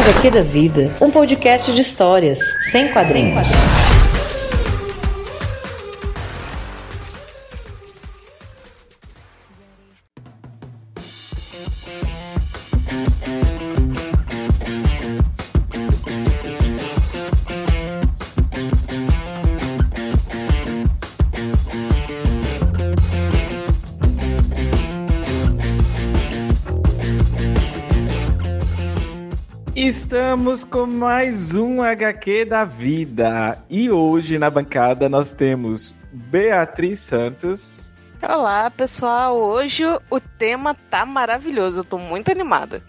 HQ da Vida, um podcast de histórias, sem quadrinhos. Estamos com mais um HQ da vida. E hoje na bancada nós temos Beatriz Santos. Olá, pessoal. Hoje o tema tá maravilhoso. Eu tô muito animada.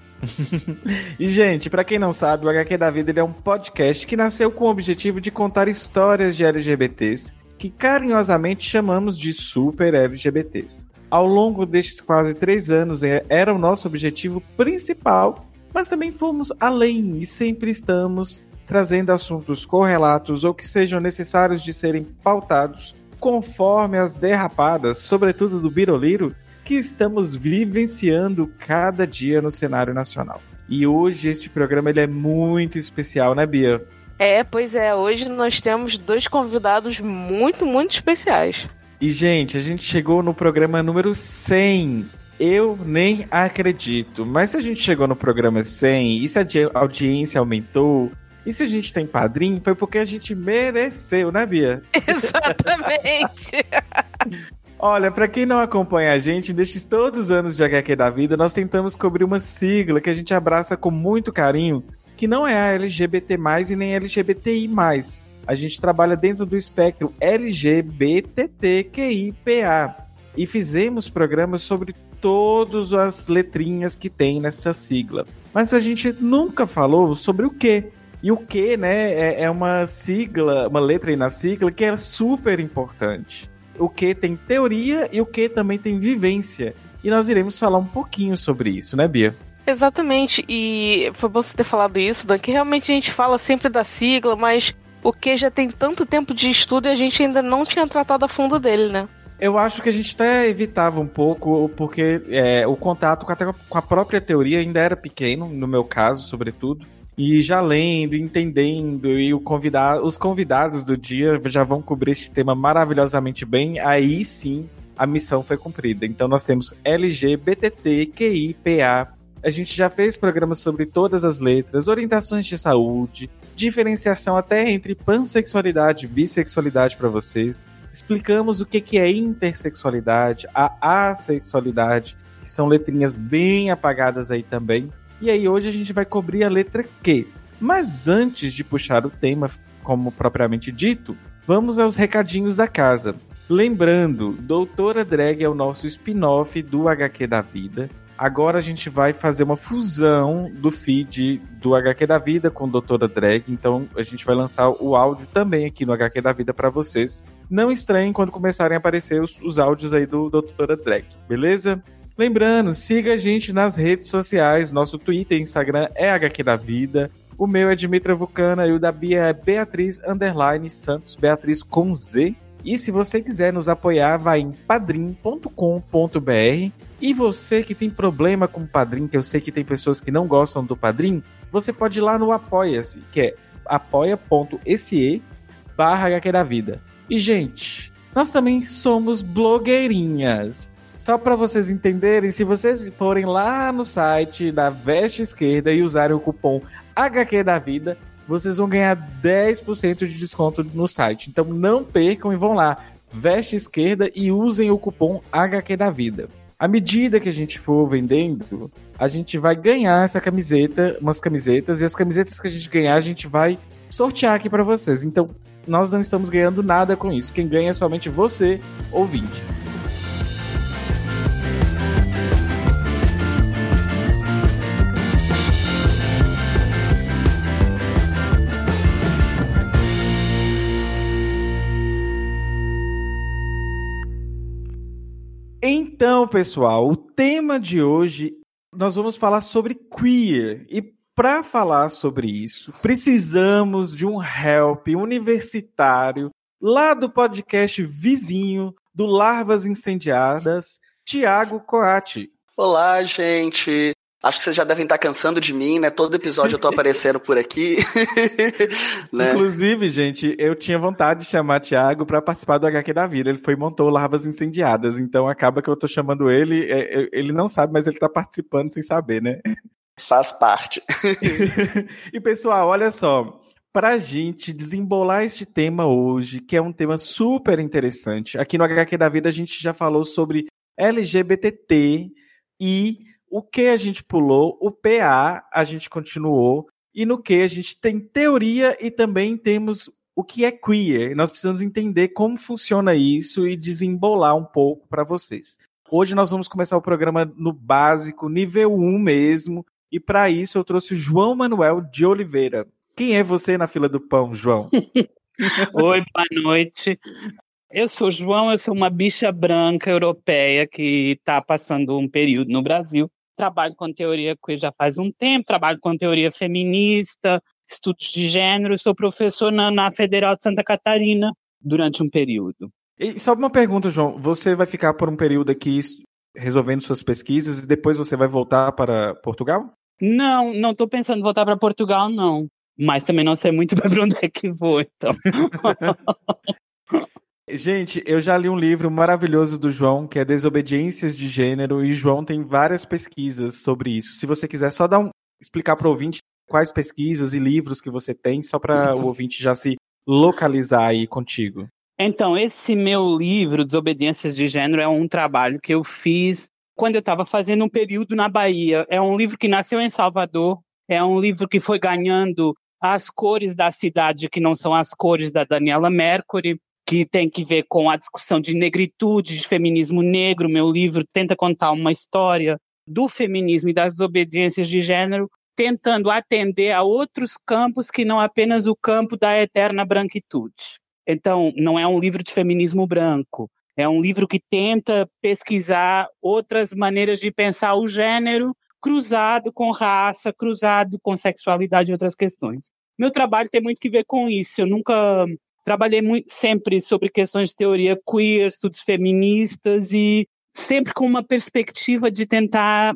e, gente, para quem não sabe, o HQ da Vida é um podcast que nasceu com o objetivo de contar histórias de LGBTs que carinhosamente chamamos de super LGBTs. Ao longo destes quase três anos, é, era o nosso objetivo principal mas também fomos além e sempre estamos trazendo assuntos correlatos ou que sejam necessários de serem pautados conforme as derrapadas, sobretudo do Biroliro, que estamos vivenciando cada dia no cenário nacional. E hoje este programa ele é muito especial, né, Bia? É, pois é. Hoje nós temos dois convidados muito, muito especiais. E, gente, a gente chegou no programa número 100 eu nem acredito. Mas se a gente chegou no programa 100 e se a audiência aumentou, e se a gente tem padrinho, foi porque a gente mereceu, né, Bia? Exatamente. Olha, para quem não acompanha a gente, nestes todos os anos de HQ da vida, nós tentamos cobrir uma sigla que a gente abraça com muito carinho, que não é a LGBT+, e nem LGBTI+. A gente trabalha dentro do espectro LGBTQIPA. E fizemos programas sobre todas as letrinhas que tem nessa sigla. Mas a gente nunca falou sobre o que. E o que, né, é, é uma sigla, uma letra aí na sigla que é super importante. O que tem teoria e o que também tem vivência. E nós iremos falar um pouquinho sobre isso, né, Bia? Exatamente, e foi bom você ter falado isso, Dan, que realmente a gente fala sempre da sigla, mas o que já tem tanto tempo de estudo e a gente ainda não tinha tratado a fundo dele, né? Eu acho que a gente até evitava um pouco, porque é, o contato com a, com a própria teoria ainda era pequeno, no meu caso, sobretudo. E já lendo, entendendo, e o convidado, os convidados do dia já vão cobrir este tema maravilhosamente bem, aí sim a missão foi cumprida. Então nós temos LGBTQIPA. A gente já fez programas sobre todas as letras, orientações de saúde, diferenciação até entre pansexualidade e bissexualidade para vocês explicamos o que, que é intersexualidade, a assexualidade, que são letrinhas bem apagadas aí também. E aí hoje a gente vai cobrir a letra Q. Mas antes de puxar o tema, como propriamente dito, vamos aos recadinhos da casa. Lembrando, Doutora Drag é o nosso spin-off do HQ da Vida. Agora a gente vai fazer uma fusão do feed do HQ da Vida com Doutora Drag. Então a gente vai lançar o áudio também aqui no HQ da Vida para vocês. Não estranhem quando começarem a aparecer os, os áudios aí do Doutora Drag, beleza? Lembrando, siga a gente nas redes sociais. Nosso Twitter e Instagram é HQ da Vida. O meu é Dimitra Vulcana e o da Bia é Beatriz Underline Santos, Beatriz com Z. E se você quiser nos apoiar, vai em padrim.com.br e você que tem problema com o Padrim, que eu sei que tem pessoas que não gostam do Padrim, você pode ir lá no Apoia-se, que é apoia.se barra HQ da Vida. E, gente, nós também somos blogueirinhas. Só para vocês entenderem, se vocês forem lá no site da Veste Esquerda e usarem o cupom HQ da Vida, vocês vão ganhar 10% de desconto no site. Então não percam e vão lá, Veste Esquerda e usem o cupom HQ da Vida. À medida que a gente for vendendo, a gente vai ganhar essa camiseta, umas camisetas, e as camisetas que a gente ganhar, a gente vai sortear aqui para vocês. Então, nós não estamos ganhando nada com isso. Quem ganha é somente você, ouvinte. Então, pessoal, o tema de hoje nós vamos falar sobre queer. E para falar sobre isso, precisamos de um help universitário lá do podcast vizinho do Larvas Incendiadas, Tiago Coati. Olá, gente. Acho que vocês já devem estar cansando de mim, né? Todo episódio eu tô aparecendo por aqui. né? Inclusive, gente, eu tinha vontade de chamar Thiago para participar do HQ da vida. Ele foi e montou Larvas Incendiadas. Então acaba que eu tô chamando ele. É, é, ele não sabe, mas ele tá participando sem saber, né? Faz parte. e pessoal, olha só. Pra gente desembolar este tema hoje, que é um tema super interessante. Aqui no HQ da vida a gente já falou sobre LGBTT e o que a gente pulou, o PA a gente continuou, e no que a gente tem teoria e também temos o que é queer. Nós precisamos entender como funciona isso e desembolar um pouco para vocês. Hoje nós vamos começar o programa no básico, nível 1 mesmo, e para isso eu trouxe o João Manuel de Oliveira. Quem é você na fila do pão, João? Oi, boa noite. Eu sou João, eu sou uma bicha branca europeia que está passando um período no Brasil trabalho com teoria queer já faz um tempo, trabalho com teoria feminista, estudos de gênero, sou professor na, na Federal de Santa Catarina durante um período. E só uma pergunta, João, você vai ficar por um período aqui resolvendo suas pesquisas e depois você vai voltar para Portugal? Não, não estou pensando em voltar para Portugal, não. Mas também não sei muito para onde é que vou, então. Gente, eu já li um livro maravilhoso do João, que é Desobediências de Gênero, e João tem várias pesquisas sobre isso. Se você quiser só dar um, explicar para o ouvinte quais pesquisas e livros que você tem, só para o ouvinte já se localizar aí contigo. Então, esse meu livro, Desobediências de Gênero, é um trabalho que eu fiz quando eu estava fazendo um período na Bahia. É um livro que nasceu em Salvador, é um livro que foi ganhando as cores da cidade, que não são as cores da Daniela Mercury que tem que ver com a discussão de negritude, de feminismo negro. Meu livro tenta contar uma história do feminismo e das desobediências de gênero, tentando atender a outros campos que não apenas o campo da eterna branquitude. Então, não é um livro de feminismo branco, é um livro que tenta pesquisar outras maneiras de pensar o gênero cruzado com raça, cruzado com sexualidade e outras questões. Meu trabalho tem muito que ver com isso. Eu nunca Trabalhei muito, sempre sobre questões de teoria queer, estudos feministas e sempre com uma perspectiva de tentar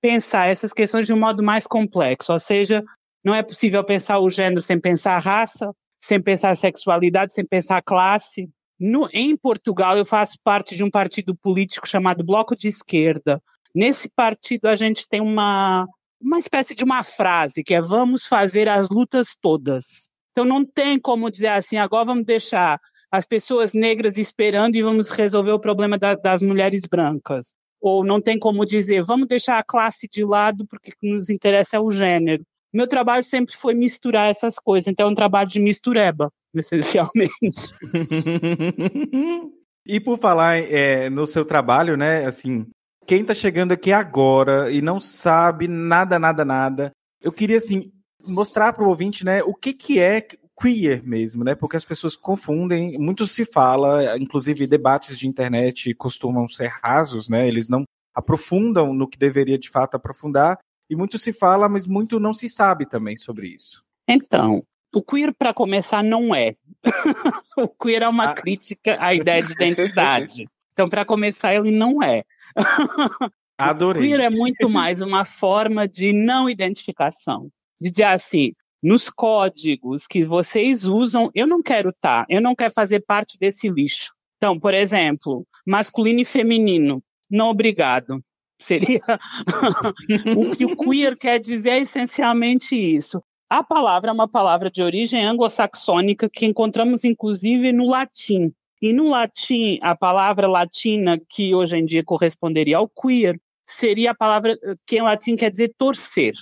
pensar essas questões de um modo mais complexo, ou seja, não é possível pensar o gênero sem pensar raça, sem pensar a sexualidade, sem pensar classe. No, em Portugal, eu faço parte de um partido político chamado Bloco de Esquerda. Nesse partido, a gente tem uma, uma espécie de uma frase que é: vamos fazer as lutas todas. Então não tem como dizer assim, agora vamos deixar as pessoas negras esperando e vamos resolver o problema da, das mulheres brancas. Ou não tem como dizer, vamos deixar a classe de lado porque o que nos interessa é o gênero. Meu trabalho sempre foi misturar essas coisas, então é um trabalho de mistureba, essencialmente. e por falar é, no seu trabalho, né, assim, quem está chegando aqui agora e não sabe nada, nada, nada, eu queria, assim, mostrar para o ouvinte, né, o que, que é queer mesmo, né? Porque as pessoas confundem, muito se fala, inclusive debates de internet costumam ser rasos, né? Eles não aprofundam no que deveria de fato aprofundar, e muito se fala, mas muito não se sabe também sobre isso. Então, o queer, para começar, não é. o queer é uma ah. crítica à ideia de identidade. Então, para começar, ele não é. Adorei. O queer é muito mais uma forma de não identificação de dizer assim, nos códigos que vocês usam, eu não quero estar, tá, eu não quero fazer parte desse lixo. Então, por exemplo, masculino e feminino, não obrigado. Seria o que o queer quer dizer é essencialmente isso. A palavra é uma palavra de origem anglo-saxônica que encontramos inclusive no latim. E no latim, a palavra latina que hoje em dia corresponderia ao queer seria a palavra que em latim quer dizer torcer.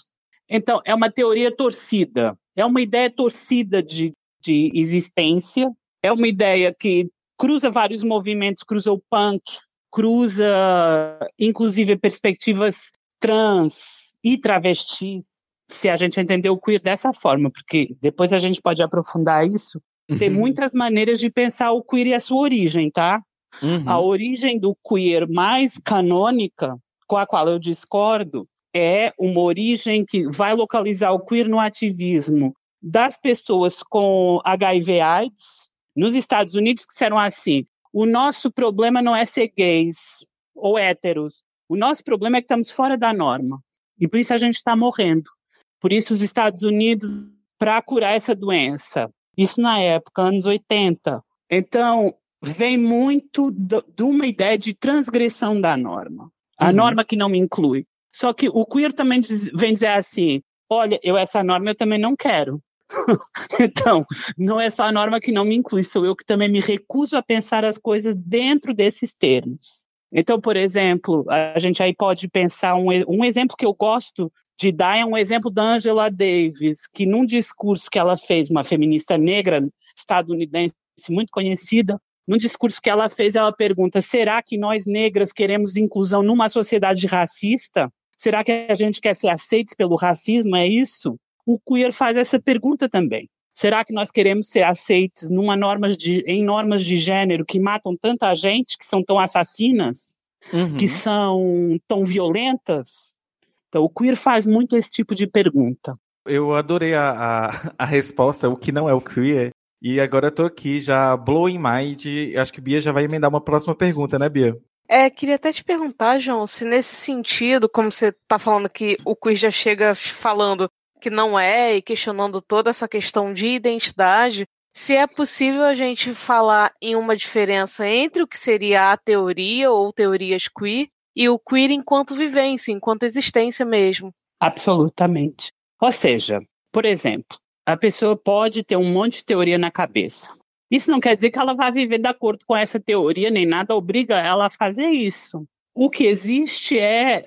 Então, é uma teoria torcida, é uma ideia torcida de, de existência, é uma ideia que cruza vários movimentos, cruza o punk, cruza inclusive perspectivas trans e travestis, se a gente entender o queer dessa forma, porque depois a gente pode aprofundar isso. Tem uhum. muitas maneiras de pensar o queer e a sua origem, tá? Uhum. A origem do queer mais canônica, com a qual eu discordo, é uma origem que vai localizar o queer no ativismo das pessoas com HIV/AIDS. Nos Estados Unidos, que disseram assim: o nosso problema não é ser gays ou héteros, o nosso problema é que estamos fora da norma. E por isso a gente está morrendo. Por isso, os Estados Unidos, para curar essa doença, isso na época, anos 80. Então, vem muito de uma ideia de transgressão da norma. A uhum. norma que não me inclui. Só que o queer também vem dizer assim: olha, eu essa norma eu também não quero. então, não é só a norma que não me inclui, sou eu que também me recuso a pensar as coisas dentro desses termos. Então, por exemplo, a gente aí pode pensar um, um exemplo que eu gosto de dar é um exemplo da Angela Davis, que num discurso que ela fez, uma feminista negra estadunidense muito conhecida, num discurso que ela fez, ela pergunta: será que nós negras queremos inclusão numa sociedade racista? Será que a gente quer ser aceitos pelo racismo? É isso? O queer faz essa pergunta também. Será que nós queremos ser aceitos normas de, em normas de gênero que matam tanta gente, que são tão assassinas, uhum. que são tão violentas? Então, o queer faz muito esse tipo de pergunta. Eu adorei a, a, a resposta, o que não é o queer. E agora eu tô aqui já blowing mind. Acho que Bia já vai emendar uma próxima pergunta, né, Bia? É, queria até te perguntar, João, se nesse sentido, como você está falando que o quiz já chega falando que não é e questionando toda essa questão de identidade, se é possível a gente falar em uma diferença entre o que seria a teoria ou teorias queer e o queer enquanto vivência, enquanto existência mesmo. Absolutamente. Ou seja, por exemplo, a pessoa pode ter um monte de teoria na cabeça. Isso não quer dizer que ela vai viver de acordo com essa teoria, nem nada obriga ela a fazer isso. O que existe é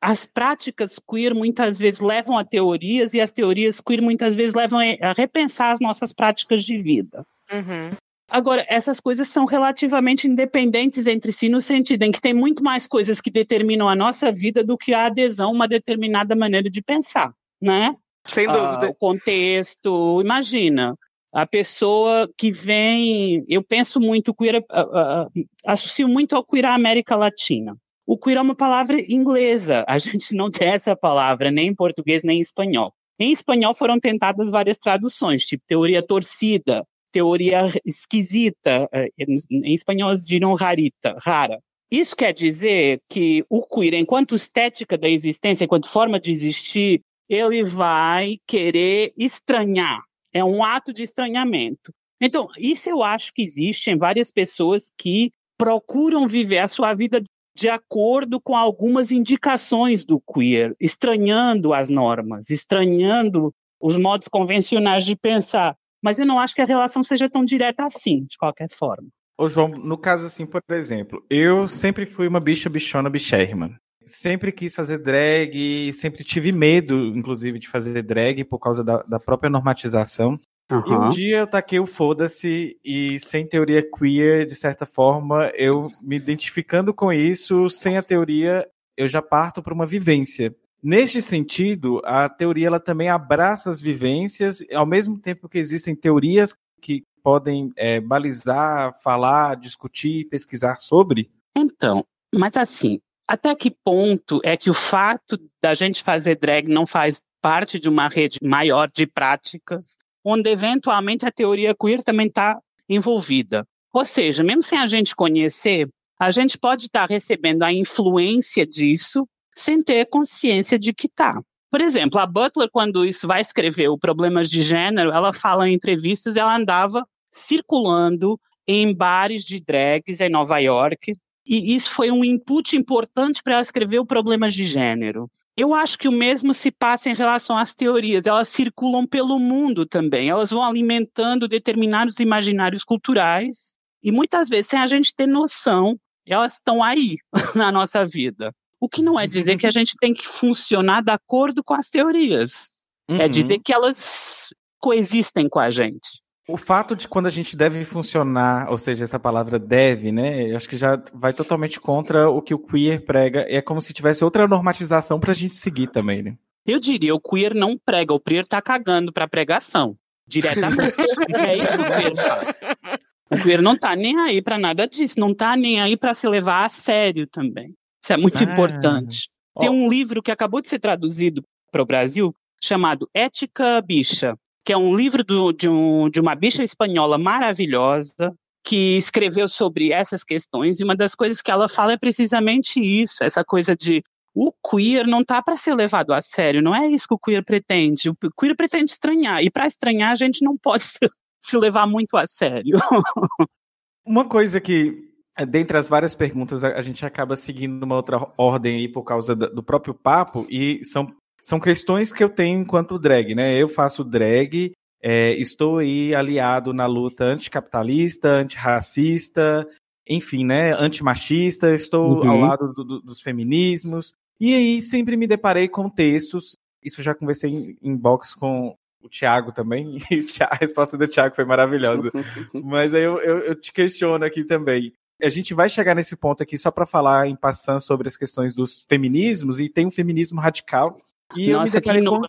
as práticas queer muitas vezes levam a teorias e as teorias queer muitas vezes levam a repensar as nossas práticas de vida. Uhum. Agora, essas coisas são relativamente independentes entre si, no sentido em que tem muito mais coisas que determinam a nossa vida do que a adesão a uma determinada maneira de pensar, né? Sem dúvida. Ah, o contexto, imagina, a pessoa que vem, eu penso muito queer, uh, uh, associo muito ao queer à América Latina. O queer é uma palavra inglesa, a gente não tem essa palavra nem em português nem em espanhol. Em espanhol foram tentadas várias traduções, tipo teoria torcida, teoria esquisita, em espanhol eles diriam rarita, rara. Isso quer dizer que o queer, enquanto estética da existência, enquanto forma de existir, ele vai querer estranhar é um ato de estranhamento. Então, isso eu acho que existe em várias pessoas que procuram viver a sua vida de acordo com algumas indicações do queer, estranhando as normas, estranhando os modos convencionais de pensar. Mas eu não acho que a relação seja tão direta assim, de qualquer forma. Ô, João, no caso assim, por exemplo, eu sempre fui uma bicha bichona bichérrima sempre quis fazer drag, sempre tive medo, inclusive, de fazer drag por causa da, da própria normatização. Uhum. E um dia eu taquei o foda-se e sem teoria queer, de certa forma, eu me identificando com isso, sem a teoria, eu já parto para uma vivência. Neste sentido, a teoria ela também abraça as vivências, ao mesmo tempo que existem teorias que podem é, balizar, falar, discutir, pesquisar sobre? Então, mas assim, até que ponto é que o fato da gente fazer drag não faz parte de uma rede maior de práticas, onde eventualmente a teoria queer também está envolvida? Ou seja, mesmo sem a gente conhecer, a gente pode estar tá recebendo a influência disso sem ter consciência de que está. Por exemplo, a Butler, quando isso vai escrever o Problemas de Gênero, ela fala em entrevistas, ela andava circulando em bares de drags em Nova York, e isso foi um input importante para ela escrever o Problemas de Gênero. Eu acho que o mesmo se passa em relação às teorias. Elas circulam pelo mundo também. Elas vão alimentando determinados imaginários culturais e muitas vezes, sem a gente ter noção, elas estão aí na nossa vida. O que não é dizer que a gente tem que funcionar de acordo com as teorias. É uhum. É dizer que elas coexistem com a gente. O fato de quando a gente deve funcionar, ou seja, essa palavra deve, né? Eu acho que já vai totalmente contra o que o queer prega. É como se tivesse outra normatização pra gente seguir também, né? Eu diria, o queer não prega, o queer tá cagando pra pregação. Diretamente. é isso que o queer faz. O queer não tá nem aí para nada disso, não tá nem aí para se levar a sério também. Isso é muito ah. importante. Tem um livro que acabou de ser traduzido para o Brasil chamado Ética Bicha, que é um livro do, de, um, de uma bicha espanhola maravilhosa que escreveu sobre essas questões e uma das coisas que ela fala é precisamente isso, essa coisa de o queer não tá para ser levado a sério, não é isso que o queer pretende. O queer pretende estranhar e para estranhar a gente não pode se, levar muito a sério. Uma coisa que é, dentre as várias perguntas, a, gente acaba seguindo uma outra ordem aí por causa do próprio papo, e são, são questões que eu tenho enquanto drag, né? Eu faço drag, é, estou aí aliado na luta anticapitalista, antirracista, enfim, né? Antimachista, estou uhum. ao lado do, do, dos feminismos, e aí sempre me deparei com textos, isso já conversei em, em box com o Thiago também, e a resposta do Thiago foi maravilhosa. Mas aí eu, eu, eu te questiono aqui também. A gente vai chegar nesse ponto aqui só para falar em passando sobre as questões dos feminismos e tem um feminismo radical. E Nossa, eu me deparei com...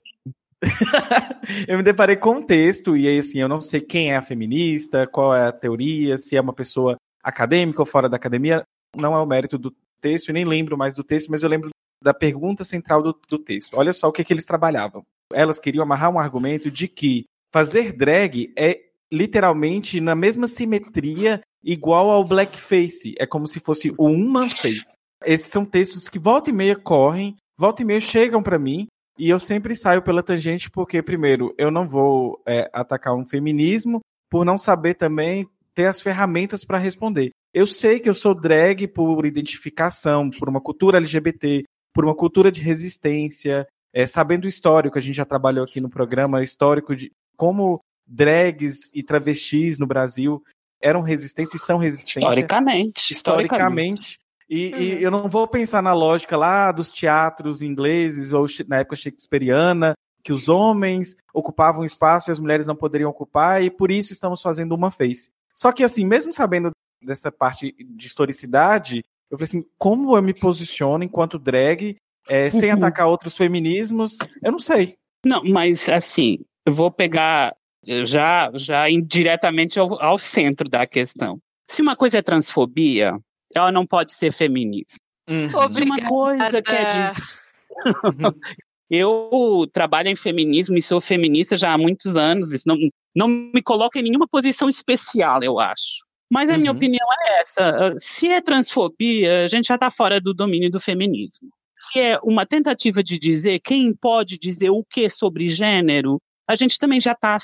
eu me deparei com um texto e aí assim, eu não sei quem é a feminista, qual é a teoria, se é uma pessoa acadêmica ou fora da academia, não é o mérito do texto, e nem lembro mais do texto, mas eu lembro da pergunta central do, do texto. Olha só o que, que eles trabalhavam. Elas queriam amarrar um argumento de que fazer drag é literalmente na mesma simetria igual ao blackface. É como se fosse o human face. Esses são textos que volta e meia correm, volta e meia chegam para mim, e eu sempre saio pela tangente porque, primeiro, eu não vou é, atacar um feminismo por não saber também ter as ferramentas para responder. Eu sei que eu sou drag por identificação, por uma cultura LGBT, por uma cultura de resistência, é, sabendo o histórico, a gente já trabalhou aqui no programa, histórico de como drags e travestis no Brasil eram resistência e são resistência. Historicamente. Historicamente. E, uhum. e, eu não vou pensar na lógica lá dos teatros ingleses ou na época shakespeariana, que os homens ocupavam espaço e as mulheres não poderiam ocupar, e por isso estamos fazendo uma face. Só que, assim, mesmo sabendo dessa parte de historicidade, eu falei assim, como eu me posiciono enquanto drag, é, sem uhum. atacar outros feminismos, eu não sei. Não, mas assim, eu vou pegar já, já indiretamente ao, ao centro da questão. Se uma coisa é transfobia, ela não pode ser feminismo. Uhum. Uma coisa quer dizer. eu trabalho em feminismo e sou feminista já há muitos anos. Isso não, não me coloca em nenhuma posição especial, eu acho. Mas a uhum. minha opinião é essa. Se é transfobia, a gente já está fora do domínio do feminismo. Se é uma tentativa de dizer quem pode dizer o que sobre gênero, a gente também já está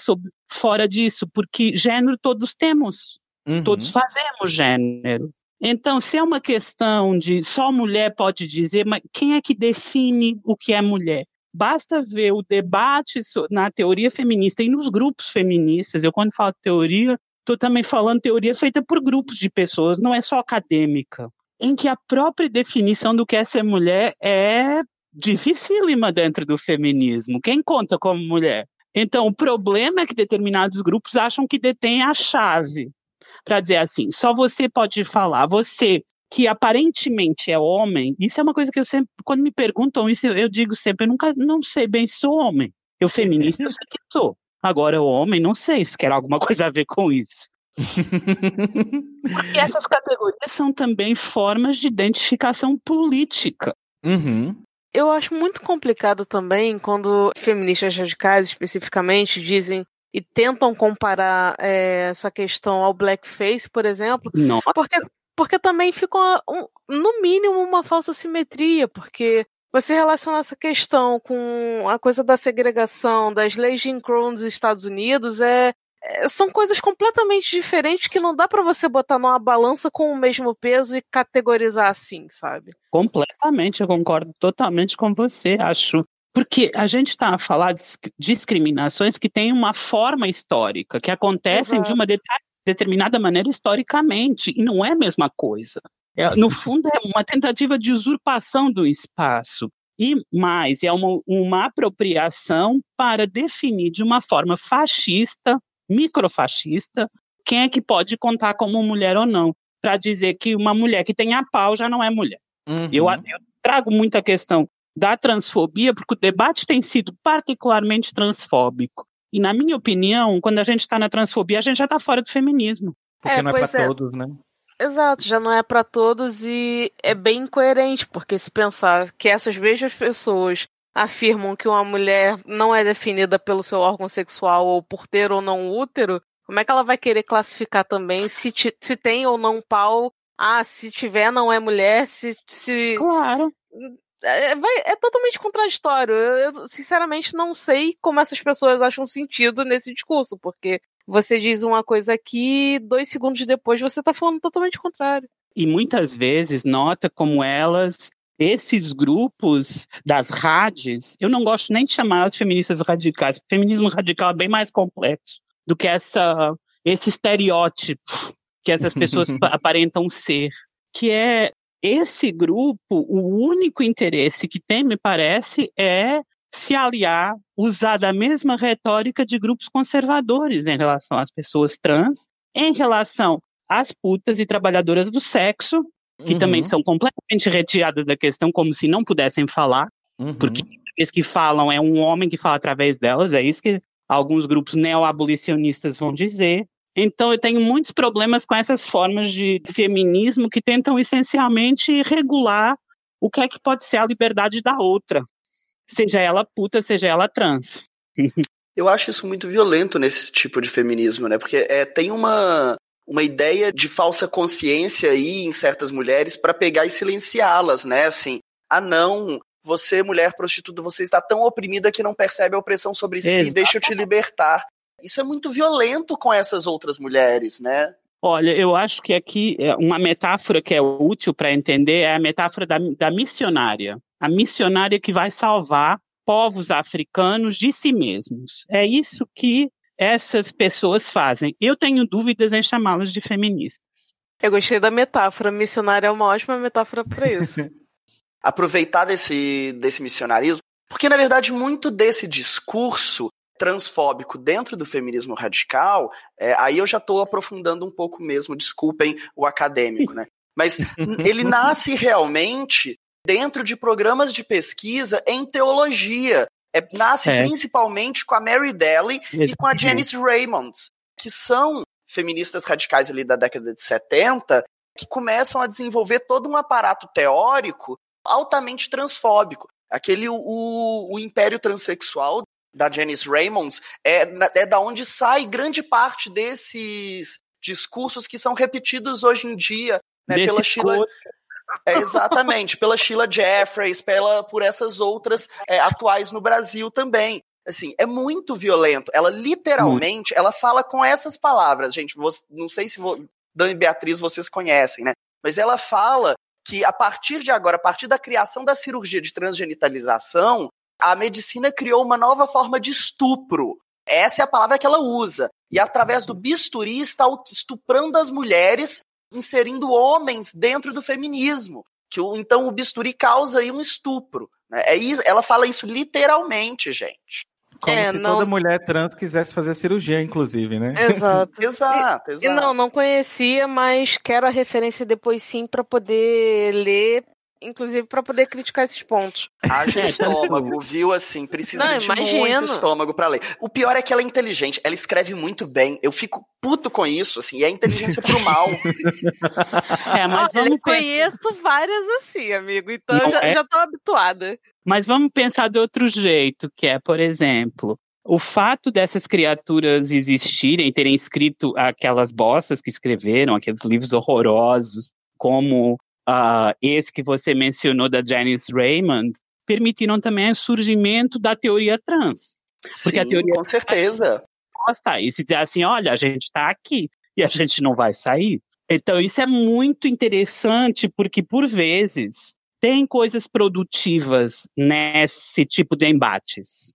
fora disso, porque gênero todos temos, uhum. todos fazemos gênero. Então, se é uma questão de só mulher pode dizer, mas quem é que define o que é mulher? Basta ver o debate na teoria feminista e nos grupos feministas. Eu, quando falo teoria, estou também falando teoria feita por grupos de pessoas, não é só acadêmica, em que a própria definição do que é ser mulher é dificílima dentro do feminismo. Quem conta como mulher? Então, o problema é que determinados grupos acham que detêm a chave para dizer assim: só você pode falar, você que aparentemente é homem. Isso é uma coisa que eu sempre, quando me perguntam isso, eu digo sempre: eu nunca não sei bem se sou homem. Eu feminista, eu sei que sou. Agora, o homem, não sei se quer alguma coisa a ver com isso. Porque essas categorias são também formas de identificação política. Uhum eu acho muito complicado também quando feministas radicais, especificamente, dizem e tentam comparar é, essa questão ao blackface, por exemplo, Nossa. porque porque também fica uma, um, no mínimo uma falsa simetria, porque você relaciona essa questão com a coisa da segregação, das leis de Jim Crow nos Estados Unidos, é, é, são coisas completamente diferentes que não dá para você botar numa balança com o mesmo peso e categorizar assim, sabe? Completamente, eu concordo totalmente com você, acho. Porque a gente está a falar de discriminações que têm uma forma histórica, que acontecem Exato. de uma de determinada maneira historicamente, e não é a mesma coisa. É, no fundo, é uma tentativa de usurpação do espaço. E mais, é uma, uma apropriação para definir de uma forma fascista microfascista, quem é que pode contar como mulher ou não? Para dizer que uma mulher que tem a pau já não é mulher. Uhum. Eu, eu trago muita questão da transfobia, porque o debate tem sido particularmente transfóbico. E, na minha opinião, quando a gente está na transfobia, a gente já está fora do feminismo. Porque É, não é pra pois é. todos, né? Exato, já não é pra todos e é bem incoerente, porque se pensar que essas mesmas pessoas afirmam que uma mulher não é definida pelo seu órgão sexual ou por ter ou não útero, como é que ela vai querer classificar também se, ti- se tem ou não pau? Ah, se tiver não é mulher, se. se Claro. É, vai- é totalmente contraditório. Eu, eu, sinceramente não sei como essas pessoas acham sentido nesse discurso, porque você diz uma coisa aqui, dois segundos depois você tá falando totalmente o contrário. E muitas vezes nota como elas, esses grupos das rádios, eu não gosto nem de chamar as feministas radicais, porque o feminismo radical é bem mais complexo do que essa, esse estereótipo que essas pessoas pa- aparentam ser, que é esse grupo, o único interesse que tem, me parece, é se aliar, usar da mesma retórica de grupos conservadores em relação às pessoas trans, em relação às putas e trabalhadoras do sexo, que Uhum, também são completamente retiradas da questão, como se não pudessem falar, uhum. porque eles que falam é um homem que fala através delas, é isso que alguns grupos neoabolicionistas vão dizer. Então, eu tenho muitos problemas com essas formas de feminismo que tentam essencialmente regular o que é que pode ser a liberdade da outra, seja ela puta, seja ela trans. Eu acho isso muito violento nesse tipo de feminismo, né? Porque é, tem uma, uma ideia de falsa consciência aí em certas mulheres para pegar e silenciá-las, né? Assim, ah não, você mulher prostituta, você está tão oprimida que não percebe a opressão sobre si, Exato. deixa eu te libertar. Isso é muito violento com essas outras mulheres, né? Olha, eu acho que aqui é, uma metáfora que é útil para entender é a metáfora da, da missionária. A missionária que vai salvar povos africanos de si mesmos. É isso que essas pessoas fazem. Eu tenho dúvidas em chamá-las de feministas. Eu gostei da metáfora. Missionária é uma ótima metáfora para isso. aproveitar desse, desse missionarismo, porque na verdade muito desse discurso transfóbico dentro do feminismo radical, é, aí eu já estou aprofundando um pouco mesmo, desculpem o acadêmico, né? Mas ele nasce realmente dentro de programas de pesquisa em teologia. É, nasce É. principalmente com a Mary Daly e com a Janice Raymonds, que são feministas radicais ali da década de 70, que começam a desenvolver todo um aparato teórico altamente transfóbico. Aquele, o, o império transexual da Janice Raymonds é, é da onde sai grande parte desses discursos que são repetidos hoje em dia né, pela Sheila, cor- é, exatamente, pela Sheila Jeffreys, pela, por essas outras é, atuais no Brasil também. Assim, é muito violento. Ela literalmente, ela fala com essas palavras, gente. você- não sei se Dan e Beatriz vocês conhecem, né? Mas ela fala que a partir de agora, a partir da criação da cirurgia de transgenitalização, a medicina criou uma nova forma de estupro. Essa é a palavra que ela usa. E através do bisturi está estuprando as mulheres, inserindo homens dentro do feminismo. Que o, então o bisturi causa aí um estupro. né? É isso, ela fala isso literalmente, gente. Como É, se não- toda mulher trans quisesse fazer cirurgia, inclusive, né? Exato. Exato, E exato. não, não conhecia, mas quero a referência depois sim para poder ler, inclusive para poder criticar esses pontos. Haja É, tanto- estômago, viu? Assim, precisa Não, de imagino. muito estômago pra ler. O pior é que ela é inteligente, ela escreve muito bem. Eu fico puto com isso, assim, e é inteligência pro mal. É, mas Olha, vamos eu conheço várias assim, amigo, então Não já, é? já tô habituada. Mas vamos pensar de outro jeito, que é, por exemplo, o fato dessas criaturas existirem, terem escrito aquelas bostas que escreveram, aqueles livros horrorosos, como ah, esse que você mencionou da Janice Raymond, permitiram também o surgimento da teoria trans. Porque a Sim, teoria- com certeza. Posta e se dizer assim, olha, a gente está aqui e a gente não vai sair. Então isso é muito interessante porque por vezes tem coisas produtivas nesse tipo de embates.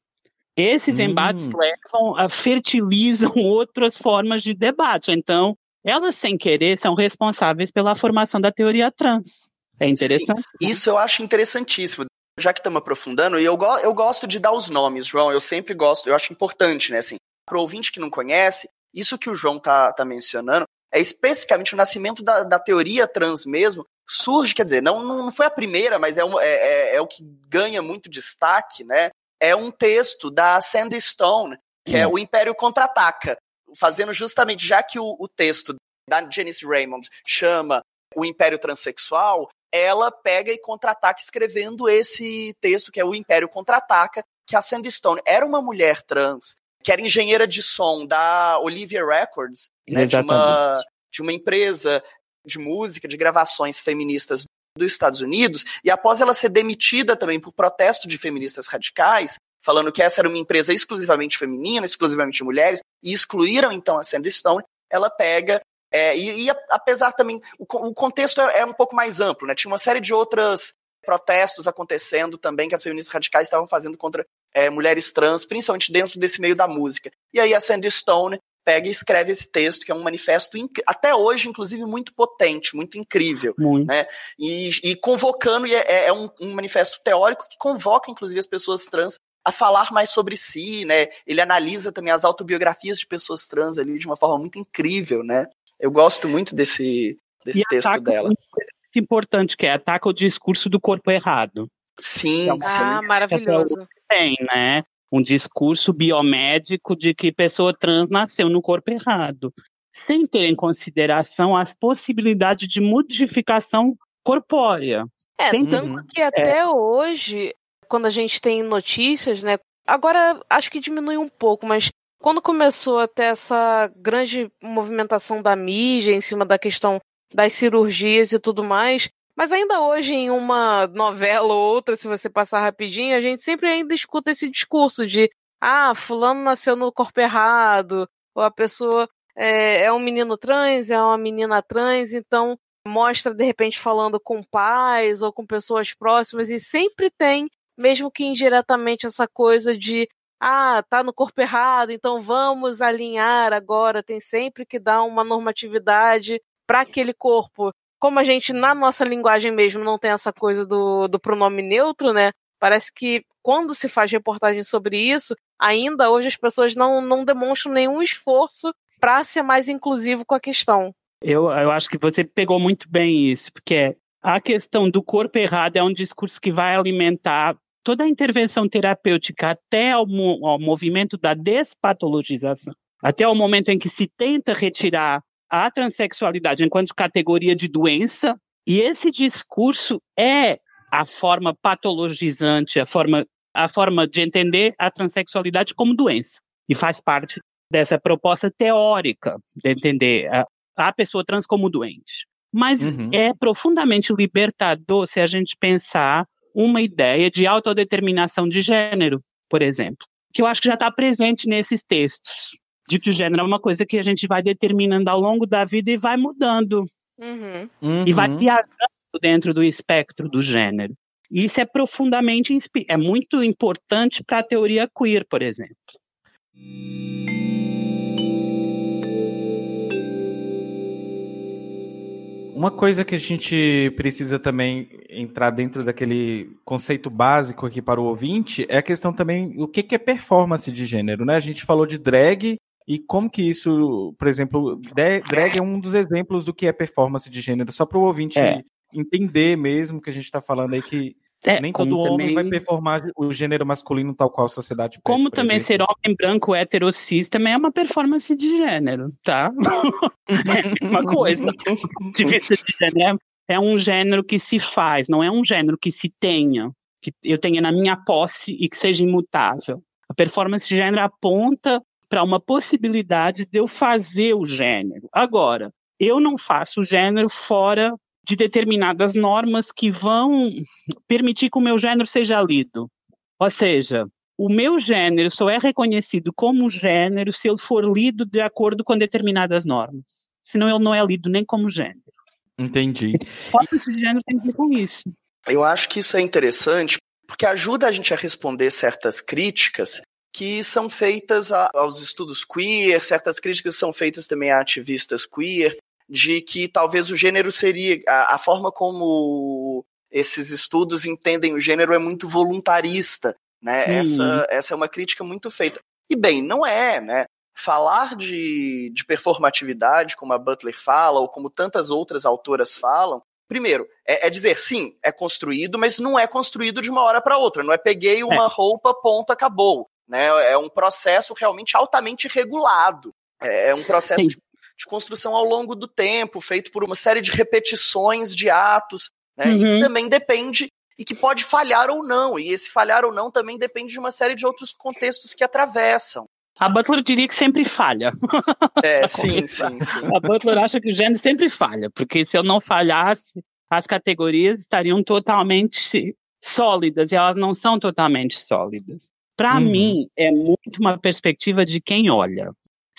Esses Hum. embates levam a fertilizam outras formas de debate. Então, elas sem querer são responsáveis pela formação da teoria trans. É interessante. né? Isso eu acho interessantíssimo. Já que estamos aprofundando, e eu, go eu gosto de dar os nomes, João, eu sempre gosto, eu acho importante, né, assim, para o ouvinte que não conhece, isso que o João tá, tá mencionando é especificamente o nascimento da, da teoria trans mesmo, surge, quer dizer, não, não foi a primeira, mas é, um, é, é, é o que ganha muito destaque, né, é um texto da Sandy Stone, que é. O Império Contra-Ataca, fazendo justamente, já que o, o texto da Janice Raymond chama O Império Transsexual, ela pega e contra-ataca escrevendo esse texto, que é O Império Contra-Ataca, que a Sandy Stone era uma mulher trans, que era engenheira de som da Olivia Records, né, de, uma, de uma empresa de música, de gravações feministas dos Estados Unidos, e após ela ser demitida também por protesto de feministas radicais, falando que essa era uma empresa exclusivamente feminina, exclusivamente de mulheres, e excluíram então a Sandy Stone, ela pega é, e, e, apesar também, o, o contexto é, é, um pouco mais amplo, né? Tinha uma série de outras protestos acontecendo também que as feministas radicais estavam fazendo contra é, mulheres trans, principalmente dentro desse meio da música. E aí a Sandy Stone pega e escreve esse texto, que é um manifesto, até hoje, inclusive, muito potente, muito incrível. Muito. Né? E, e convocando, e é, é, é um, um, manifesto teórico que convoca, inclusive, as pessoas trans a falar mais sobre si, né? Ele analisa também as autobiografias de pessoas trans ali de uma forma muito incrível, né? Eu gosto muito desse, desse texto dela. Uma coisa muito importante, que é ataca o discurso do corpo errado. Sim, então, sim. Ah, maravilhoso. Tem, né? Um discurso biomédico de que pessoa trans nasceu no corpo errado, sem ter em consideração as possibilidades de modificação corpórea. É, sem tanto que até é. hoje, quando a gente tem notícias, né? Agora acho que diminui um pouco, mas quando começou a ter essa grande movimentação da mídia em cima da questão das cirurgias e tudo mais, mas ainda hoje em uma novela ou outra, se você passar rapidinho, a gente sempre ainda escuta esse discurso de ah, fulano nasceu no corpo errado, ou a pessoa é, é um menino trans, é uma menina trans, então mostra de repente falando com pais ou com pessoas próximas e sempre tem, mesmo que indiretamente, essa coisa de ah, tá no corpo errado, então vamos alinhar agora. Tem sempre que dar uma normatividade para aquele corpo. Como a gente, na nossa linguagem mesmo, não tem essa coisa do, do pronome neutro, né? Parece que quando se faz reportagem sobre isso, ainda hoje as pessoas não, não demonstram nenhum esforço para ser mais inclusivo com a questão. Eu, eu acho que você pegou muito bem isso, porque a questão do corpo errado é um discurso que vai alimentar toda a intervenção terapêutica até ao, ao movimento da despatologização, até o momento em que se tenta retirar a transexualidade enquanto categoria de doença, e esse discurso é a forma patologizante, a forma, a forma de entender a transexualidade como doença, e faz parte dessa proposta teórica de entender a, a pessoa trans como doente. Mas uhum. é profundamente libertador se a gente pensar uma ideia de autodeterminação de gênero, por exemplo, que eu acho que já está presente nesses textos, de que o gênero é uma coisa que a gente vai determinando ao longo da vida e vai mudando. Uhum. Uhum. E vai viajando dentro do espectro do gênero. Isso é profundamente, é muito importante para a teoria queer, por exemplo. Uma coisa que a gente precisa também entrar dentro daquele conceito básico aqui para o ouvinte é a questão também o que é performance de gênero, né? A gente falou de drag e como que isso, por exemplo, drag é um dos exemplos do que é performance de gênero, só para o ouvinte é. entender mesmo que a gente está falando aí que é, Nem todo homem vai performar o gênero masculino tal qual a sociedade pede, Como também exemplo. ser homem branco hetero cis também é uma performance de gênero, tá? é uma coisa. De vista de gênero é um gênero que se faz, não é um gênero que se tenha, que eu tenha na minha posse e que seja imutável. A performance de gênero aponta para uma possibilidade de eu fazer o gênero. Agora, eu não faço o gênero fora de determinadas normas que vão permitir que o meu gênero seja lido. Ou seja, o meu gênero só é reconhecido como gênero se ele for lido de acordo com determinadas normas. Senão ele não é lido nem como gênero. Entendi. Esse gênero tem a ver com isso. Eu acho que isso é interessante porque ajuda a gente a responder certas críticas que são feitas aos estudos queer, certas críticas são feitas também a ativistas queer, de que talvez o gênero seria. A, a forma como esses estudos entendem o gênero é muito voluntarista. Né? Uhum. Essa, essa é uma crítica muito feita. E bem, não é, né? Falar de, de performatividade, como a Butler fala, ou como tantas outras autoras falam, primeiro, é, é, dizer, sim, é construído, mas não é construído de uma hora para outra. Não é peguei uma é. roupa, ponto, acabou. Né? É um processo realmente altamente regulado. É, é um processo de de construção ao longo do tempo, feito por uma série de repetições de atos, né? Uhum. E que uhum. também depende e que pode falhar ou não. E esse falhar ou não também depende de uma série de outros contextos que atravessam. A Butler diria que sempre falha. É, sim, sim, sim. A Butler acha que o gênero sempre falha, porque se eu não falhasse, as categorias estariam totalmente sólidas e elas não são totalmente sólidas. Para uhum. mim, é muito uma perspectiva de quem olha.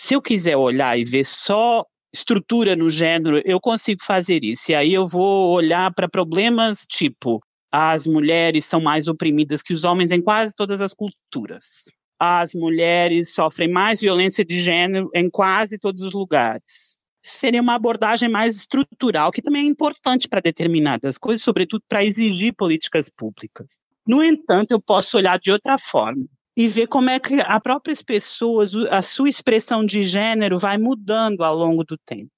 Se eu quiser olhar e ver só estrutura no gênero, eu consigo fazer isso. E aí eu vou olhar para problemas tipo as mulheres são mais oprimidas que os homens em quase todas as culturas. As mulheres sofrem mais violência de gênero em quase todos os lugares. Seria uma abordagem mais estrutural, que também é importante para determinadas coisas, sobretudo para exigir políticas públicas. No entanto, eu posso olhar de outra forma e ver como é que as próprias pessoas, a sua expressão de gênero vai mudando ao longo do tempo.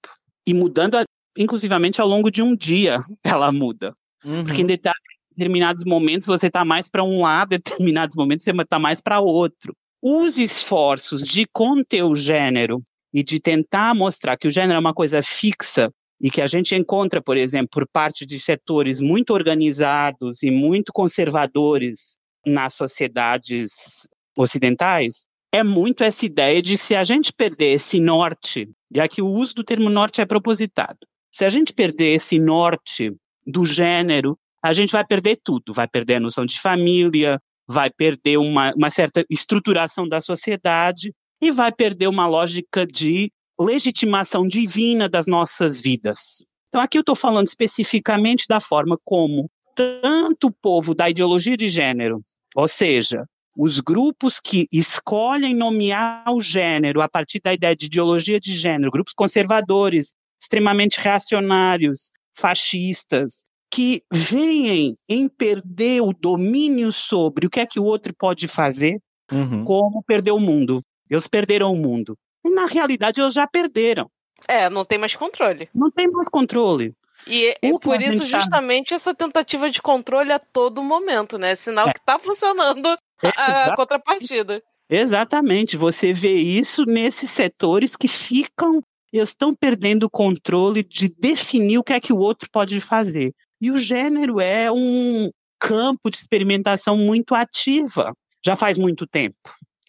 E mudando, inclusivamente, ao longo de um dia, ela muda. Uhum. Porque em determinados momentos você está mais para um lado, em determinados momentos você está mais para outro. Os esforços de conter o gênero e de tentar mostrar que o gênero é uma coisa fixa e que a gente encontra, por exemplo, por parte de setores muito organizados e muito conservadores nas sociedades ocidentais, é muito essa ideia de se a gente perder esse norte, e aqui o uso do termo norte é propositado, se a gente perder esse norte do gênero, a gente vai perder tudo. Vai perder a noção de família, vai perder uma, uma certa estruturação da sociedade e vai perder uma lógica de legitimação divina das nossas vidas. Então, aqui eu estou falando especificamente da forma como tanto o povo da ideologia de gênero, ou seja, os grupos que escolhem nomear o gênero a partir da ideia de ideologia de gênero, grupos conservadores, extremamente reacionários, fascistas, que veem em perder o domínio sobre o que é que o outro pode fazer, uhum. como perder o mundo. Eles perderam o mundo. E na realidade eles já perderam. É, não tem mais controle. Não tem mais controle. E é por isso, justamente, tá... essa tentativa de controle a todo momento, né? Sinal é. que tá funcionando a, a contrapartida. Exatamente. Você vê isso nesses setores que ficam, eles estão perdendo o controle de definir o que é que o outro pode fazer. E o gênero é um campo de experimentação muito ativa, já faz muito tempo.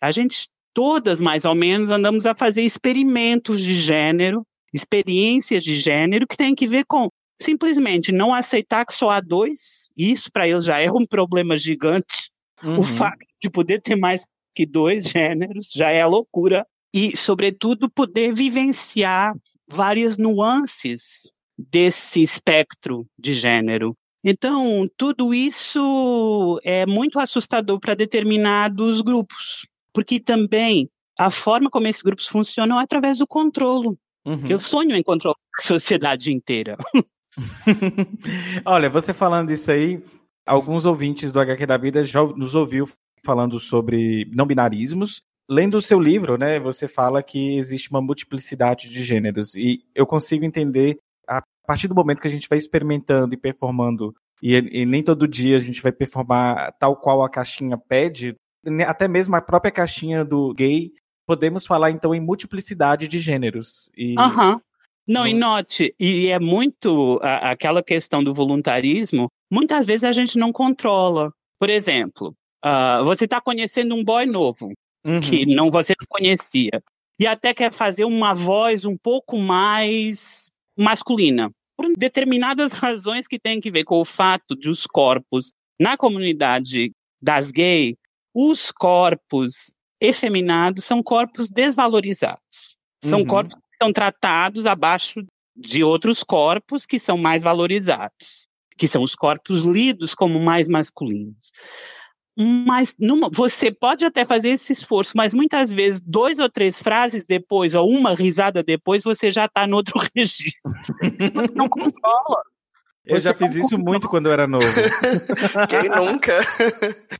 A gente, todas mais ou menos, andamos a fazer experimentos de gênero, experiências de gênero que tem que ver com simplesmente não aceitar que só há dois, isso para eles já é um problema gigante. Uhum. O fato de poder ter mais que dois gêneros já é loucura. E, sobretudo, poder vivenciar várias nuances desse espectro de gênero. Então, tudo isso é muito assustador para determinados grupos, porque também a forma como esses grupos funcionam é através do controle. Uhum. Eu sonho em controlar a sociedade inteira. Olha, você falando isso aí, alguns ouvintes do HQ da Vida já nos ouviu falando sobre não binarismos. Lendo o seu livro, né, você fala que existe uma multiplicidade de gêneros e eu consigo entender a partir do momento que a gente vai experimentando e performando, e, e, nem todo dia a gente vai performar tal qual a caixinha pede, até mesmo a própria caixinha do gay, podemos falar então em multiplicidade de gêneros. E... Uhum. Não, e note, e é muito a, aquela questão do voluntarismo, muitas vezes a gente não controla. Por exemplo, uh, você está conhecendo um boy novo, uhum. que não você não conhecia, e até quer fazer uma voz um pouco mais masculina, por determinadas razões que têm que ver com o fato de os corpos na comunidade das gays, os corpos efeminados são corpos desvalorizados. São uhum. corpos são tratados abaixo de outros corpos que são mais valorizados, que são os corpos lidos como mais masculinos mas numa, você pode até fazer esse esforço, mas muitas vezes, dois ou três frases depois, ou uma risada depois, você já está no outro registro. Você não controla. Eu já fiz isso muito quando eu era novo. Quem nunca?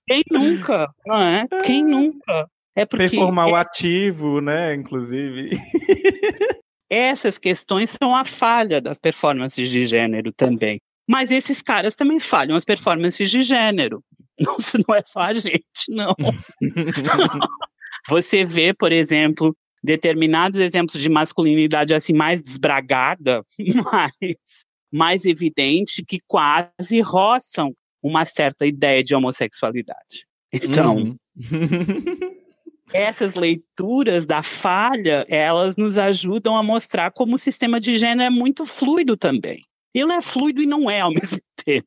Quem nunca? Não é? Quem nunca? É porque é... o ativo, né? Inclusive. Essas questões são a falha das performances de gênero também. Mas esses caras também falham as performances de gênero. Não, não é só a gente, não. Você vê, por exemplo, determinados exemplos de masculinidade assim mais desbragada, mais, mais evidente, que quase roçam uma certa ideia de homossexualidade. Então, uhum. Essas leituras da falha, elas nos ajudam a mostrar como o sistema de gênero é muito fluido também. Ele é fluido e não é ao mesmo tempo.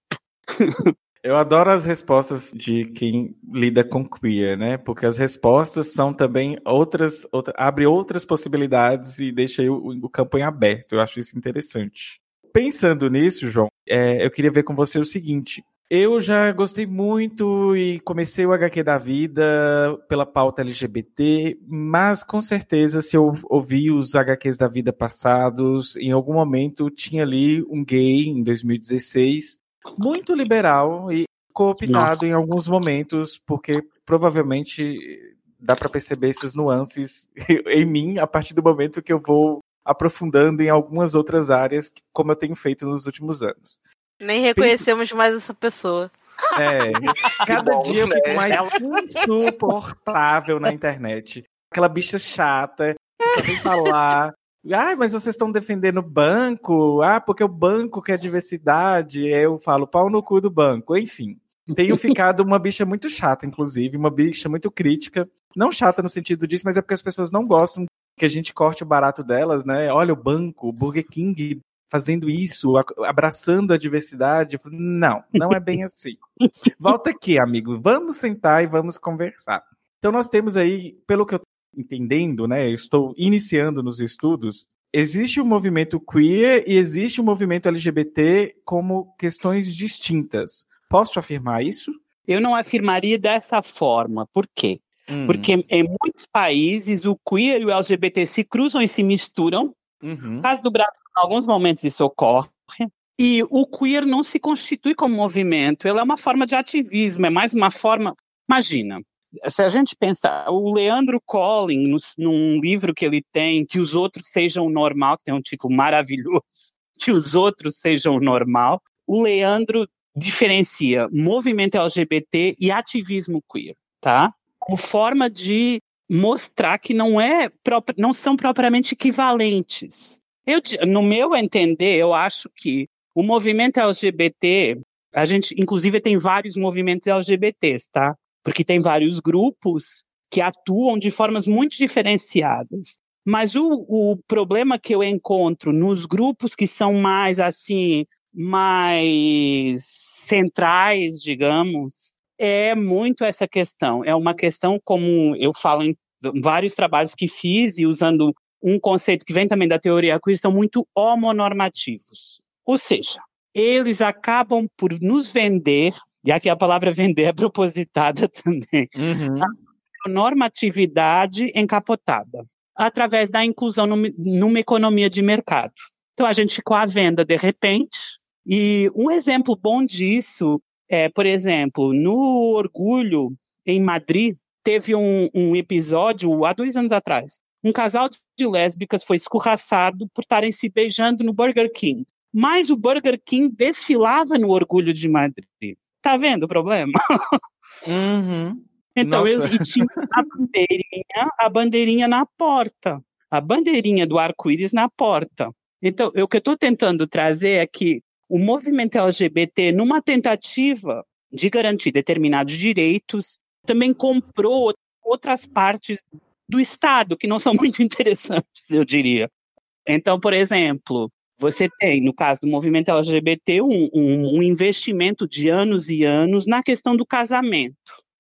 Eu adoro as respostas de quem lida com queer, né? Porque as respostas são também outras, outra, abre outras possibilidades e deixa o, o campo em aberto. Eu acho isso interessante. Pensando nisso, João, é, eu queria ver com você o seguinte: eu já gostei muito e comecei o HQ da vida pela pauta LGBT, mas com certeza, se eu ouvi os HQs da vida passados, em algum momento tinha ali um gay em 2016, muito liberal e cooptado Nossa. em alguns momentos, porque provavelmente dá para perceber essas nuances em mim a partir do momento que eu vou aprofundando em algumas outras áreas, como eu tenho feito nos últimos anos. Nem reconhecemos mais essa pessoa. É, cada bom, dia eu fico né? mais insuportável na internet. Aquela bicha chata, que só vem falar. Ah, mas vocês estão defendendo o banco? Ah, porque o banco quer diversidade. Eu falo pau no cu do banco. Enfim, tenho ficado uma bicha muito chata, inclusive, uma bicha muito crítica. Não chata no sentido disso, mas é porque as pessoas não gostam que a gente corte o barato delas, né? Olha o banco, o Burger King fazendo isso, abraçando a diversidade. Não, não é bem assim. Volta aqui, amigo. Vamos sentar e vamos conversar. Então nós temos aí, pelo que eu estou entendendo, né? Eu estou iniciando nos estudos. Existe o um movimento queer e existe o um movimento LGBT como questões distintas. Posso afirmar isso? Eu não afirmaria dessa forma. Por quê? Hum. Porque em muitos países o queer e o LGBT se cruzam e se misturam Uhum. Caso do Brasil, em alguns momentos isso ocorre. E o queer não se constitui como movimento, ele é uma forma de ativismo, é mais uma forma. Imagina, se a gente pensar, o Leandro Collin, no, num livro que ele tem, Que os Outros Sejam Normal, que tem um título maravilhoso, Que os Outros Sejam Normal, o Leandro diferencia movimento LGBT e ativismo queer, tá? Como forma de mostrar que não é não são propriamente equivalentes. Eu, no meu entender, eu acho que o movimento LGBT, a gente inclusive tem vários movimentos LGBTs, tá? Porque tem vários grupos que atuam de formas muito diferenciadas. Mas o, o problema que eu encontro nos grupos que são mais assim, mais centrais, digamos, é muito essa questão. É uma questão, como eu falo em vários trabalhos que fiz e usando um conceito que vem também da teoria queer, são muito homonormativos. Ou seja, eles acabam por nos vender, e aqui a palavra vender é propositada também, uhum. a normatividade encapotada, através da inclusão numa economia de mercado. Então a gente com a venda de repente, e um exemplo bom disso é, por exemplo, no Orgulho, em Madrid, teve um, um episódio há dois anos atrás. Um casal de lésbicas foi escorraçado por estarem se beijando no Burger King. Mas o Burger King desfilava no Orgulho de Madrid. Tá vendo o problema? Uhum. Então, Nossa. eles tinham a bandeirinha, a bandeirinha na porta. A bandeirinha do arco-íris na porta. Então, o que eu estou tentando trazer é que o movimento LGBT, numa tentativa de garantir determinados direitos, também comprou outras partes do Estado que não são muito interessantes, eu diria. Então, por exemplo, você tem, no caso do movimento LGBT, um, um, um investimento de anos e anos na questão do casamento,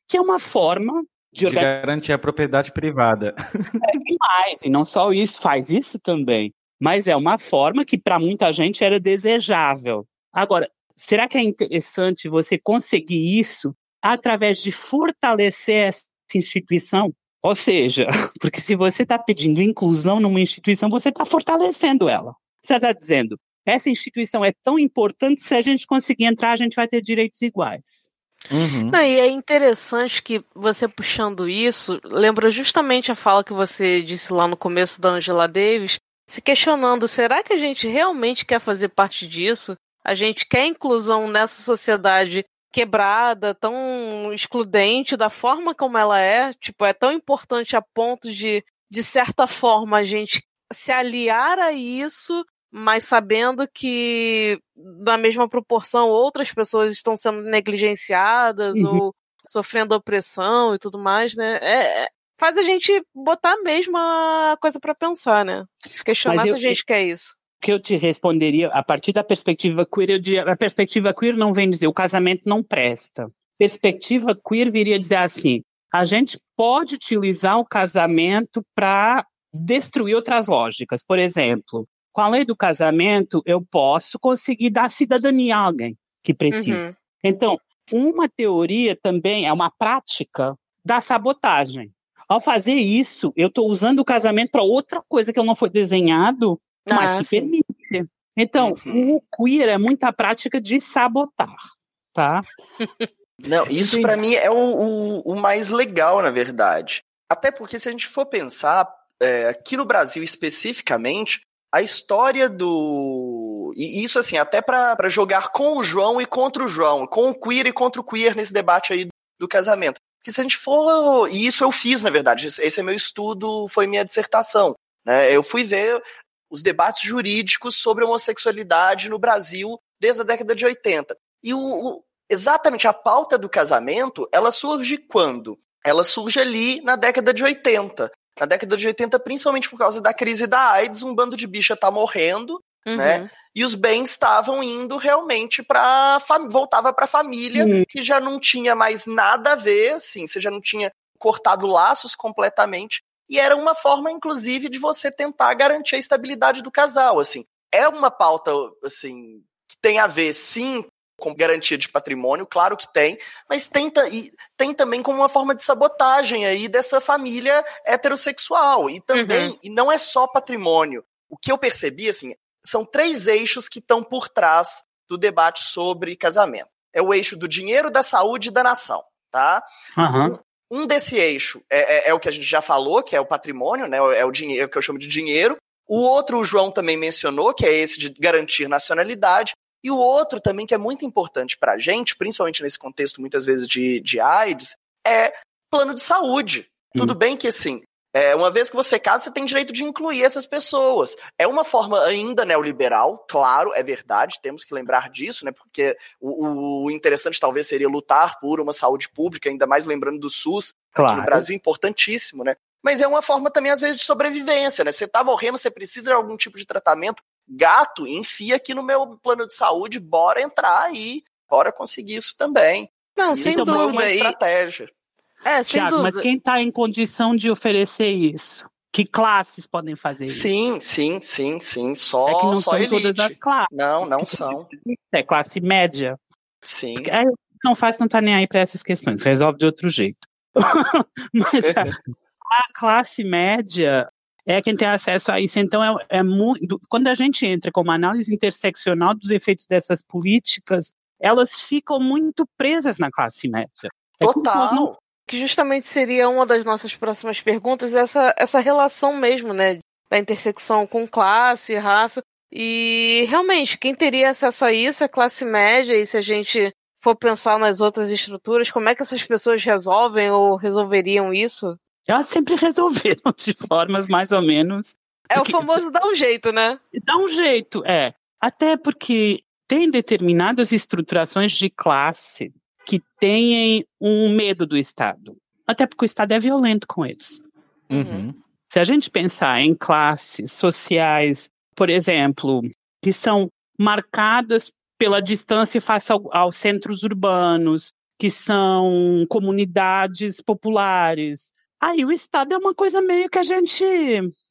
que é uma forma de, de garantir a propriedade privada. É demais, e não só isso, faz isso também mas é uma forma que para muita gente era desejável. Agora, será que é interessante você conseguir isso através de fortalecer essa instituição? Ou seja, porque se você está pedindo inclusão numa instituição, você está fortalecendo ela. Você está dizendo, essa instituição é tão importante, se a gente conseguir entrar, a gente vai ter direitos iguais. Uhum. Não, e é interessante que você puxando isso, lembra justamente a fala que você disse lá no começo da Angela Davis, se questionando: será que a gente realmente quer fazer parte disso? A gente quer inclusão nessa sociedade quebrada, tão excludente da forma como ela é, tipo, é tão importante a ponto de de certa forma, a gente se aliar a isso, mas sabendo que, na mesma proporção, outras pessoas estão sendo negligenciadas uhum. ou sofrendo opressão e tudo mais, né? É, é faz a gente botar a mesma coisa para pensar, né? Se questionar eu, se a gente eu, quer isso. O que eu te responderia, a partir da perspectiva queer, eu diria, a perspectiva queer não vem dizer o casamento não presta. Perspectiva queer viria dizer assim: a gente pode utilizar o casamento para destruir outras lógicas. Por exemplo, com a lei do casamento, eu posso conseguir dar cidadania a alguém que precisa. Uhum. Então, uma teoria também é uma prática da sabotagem. Ao fazer isso, eu estou usando o casamento para outra coisa que não foi desenhado, ah, mas que sim. permite. Então, uhum. o queer é muita prática de sabotar, tá? Não, isso para mim é o, o, o, mais legal, na verdade. Até porque se a gente for pensar, é, aqui no Brasil especificamente, a história do. E isso, assim, até para jogar com o João e contra o João, com o queer e contra o queer nesse debate aí do casamento. Porque se a gente for. E isso eu fiz, na verdade. Esse é meu estudo, foi minha dissertação. Né? Eu fui ver os debates jurídicos sobre homossexualidade no Brasil desde a década de 80. E o, o, exatamente a pauta do casamento, ela surge quando? Ela surge ali na década de 80. Na década de 80, principalmente por causa da crise da AIDS, um bando de bicha tá morrendo, né? uhum. né? E os bens estavam indo realmente para voltava para a família, uhum. que já não tinha mais nada a ver, assim, você já não tinha cortado laços completamente. E era uma forma, inclusive, de você tentar garantir a estabilidade do casal, assim. É uma pauta, assim, que tem a ver, sim, com garantia de patrimônio, claro que tem, mas tem, e tem também como uma forma de sabotagem aí dessa família heterossexual. E também, uhum. e não é só patrimônio. O que eu percebi, assim, são três eixos que estão por trás do debate sobre casamento. É o eixo do dinheiro, da saúde e da nação, tá? Uhum. Um desse eixo é, é, é, o que a gente já falou, que é o patrimônio, né? É o dinheiro, é o que eu chamo de dinheiro. O outro, o João também mencionou, que é esse de garantir nacionalidade. E o outro também, que é muito importante para a gente, principalmente nesse contexto, muitas vezes, de, de AIDS, é plano de saúde. Hum. Tudo bem que, assim, é, uma vez que você casa, você tem direito de incluir essas pessoas. É uma forma ainda neoliberal, claro, é verdade, temos que lembrar disso, né? Porque o, o interessante talvez seria lutar por uma saúde pública, ainda mais lembrando do SUS, claro. aqui no Brasil, importantíssimo, né? Mas é uma forma também, às vezes, de sobrevivência, né? Você tá morrendo, você precisa de algum tipo de tratamento, gato, enfia aqui no meu plano de saúde, bora entrar aí, bora conseguir isso também. Não, isso sem é dúvida. uma estratégia. É, sem Tiago, dúvida. mas quem está em condição de oferecer isso? Que classes podem fazer isso? Sim, sim, sim, sim. Só, é que não só são elite. todas as classes. Não, não são. É classe média. Sim. É, não faz, não tá nem aí para essas questões, resolve de outro jeito. mas a, a classe média é quem tem acesso a isso. Então, é, é muito. Quando a gente entra com uma análise interseccional dos efeitos dessas políticas, elas ficam muito presas na classe média. É Total. Não... Que justamente seria uma das nossas próximas perguntas, essa, essa relação mesmo, né? Da intersecção com classe, raça. E realmente, quem teria acesso a isso é classe média, e se a gente for pensar nas outras estruturas, como é que essas pessoas resolvem ou resolveriam isso? Elas sempre resolveram de formas mais ou menos. É o famoso dá um jeito, né? Dá um jeito, é. Até porque tem determinadas estruturações de classe que têm um medo do Estado. Até porque o Estado é violento com eles. Uhum. Se a gente pensar em classes sociais, por exemplo, que são marcadas pela distância face ao, aos centros urbanos, que são comunidades populares, Aí o Estado é uma coisa meio que a gente.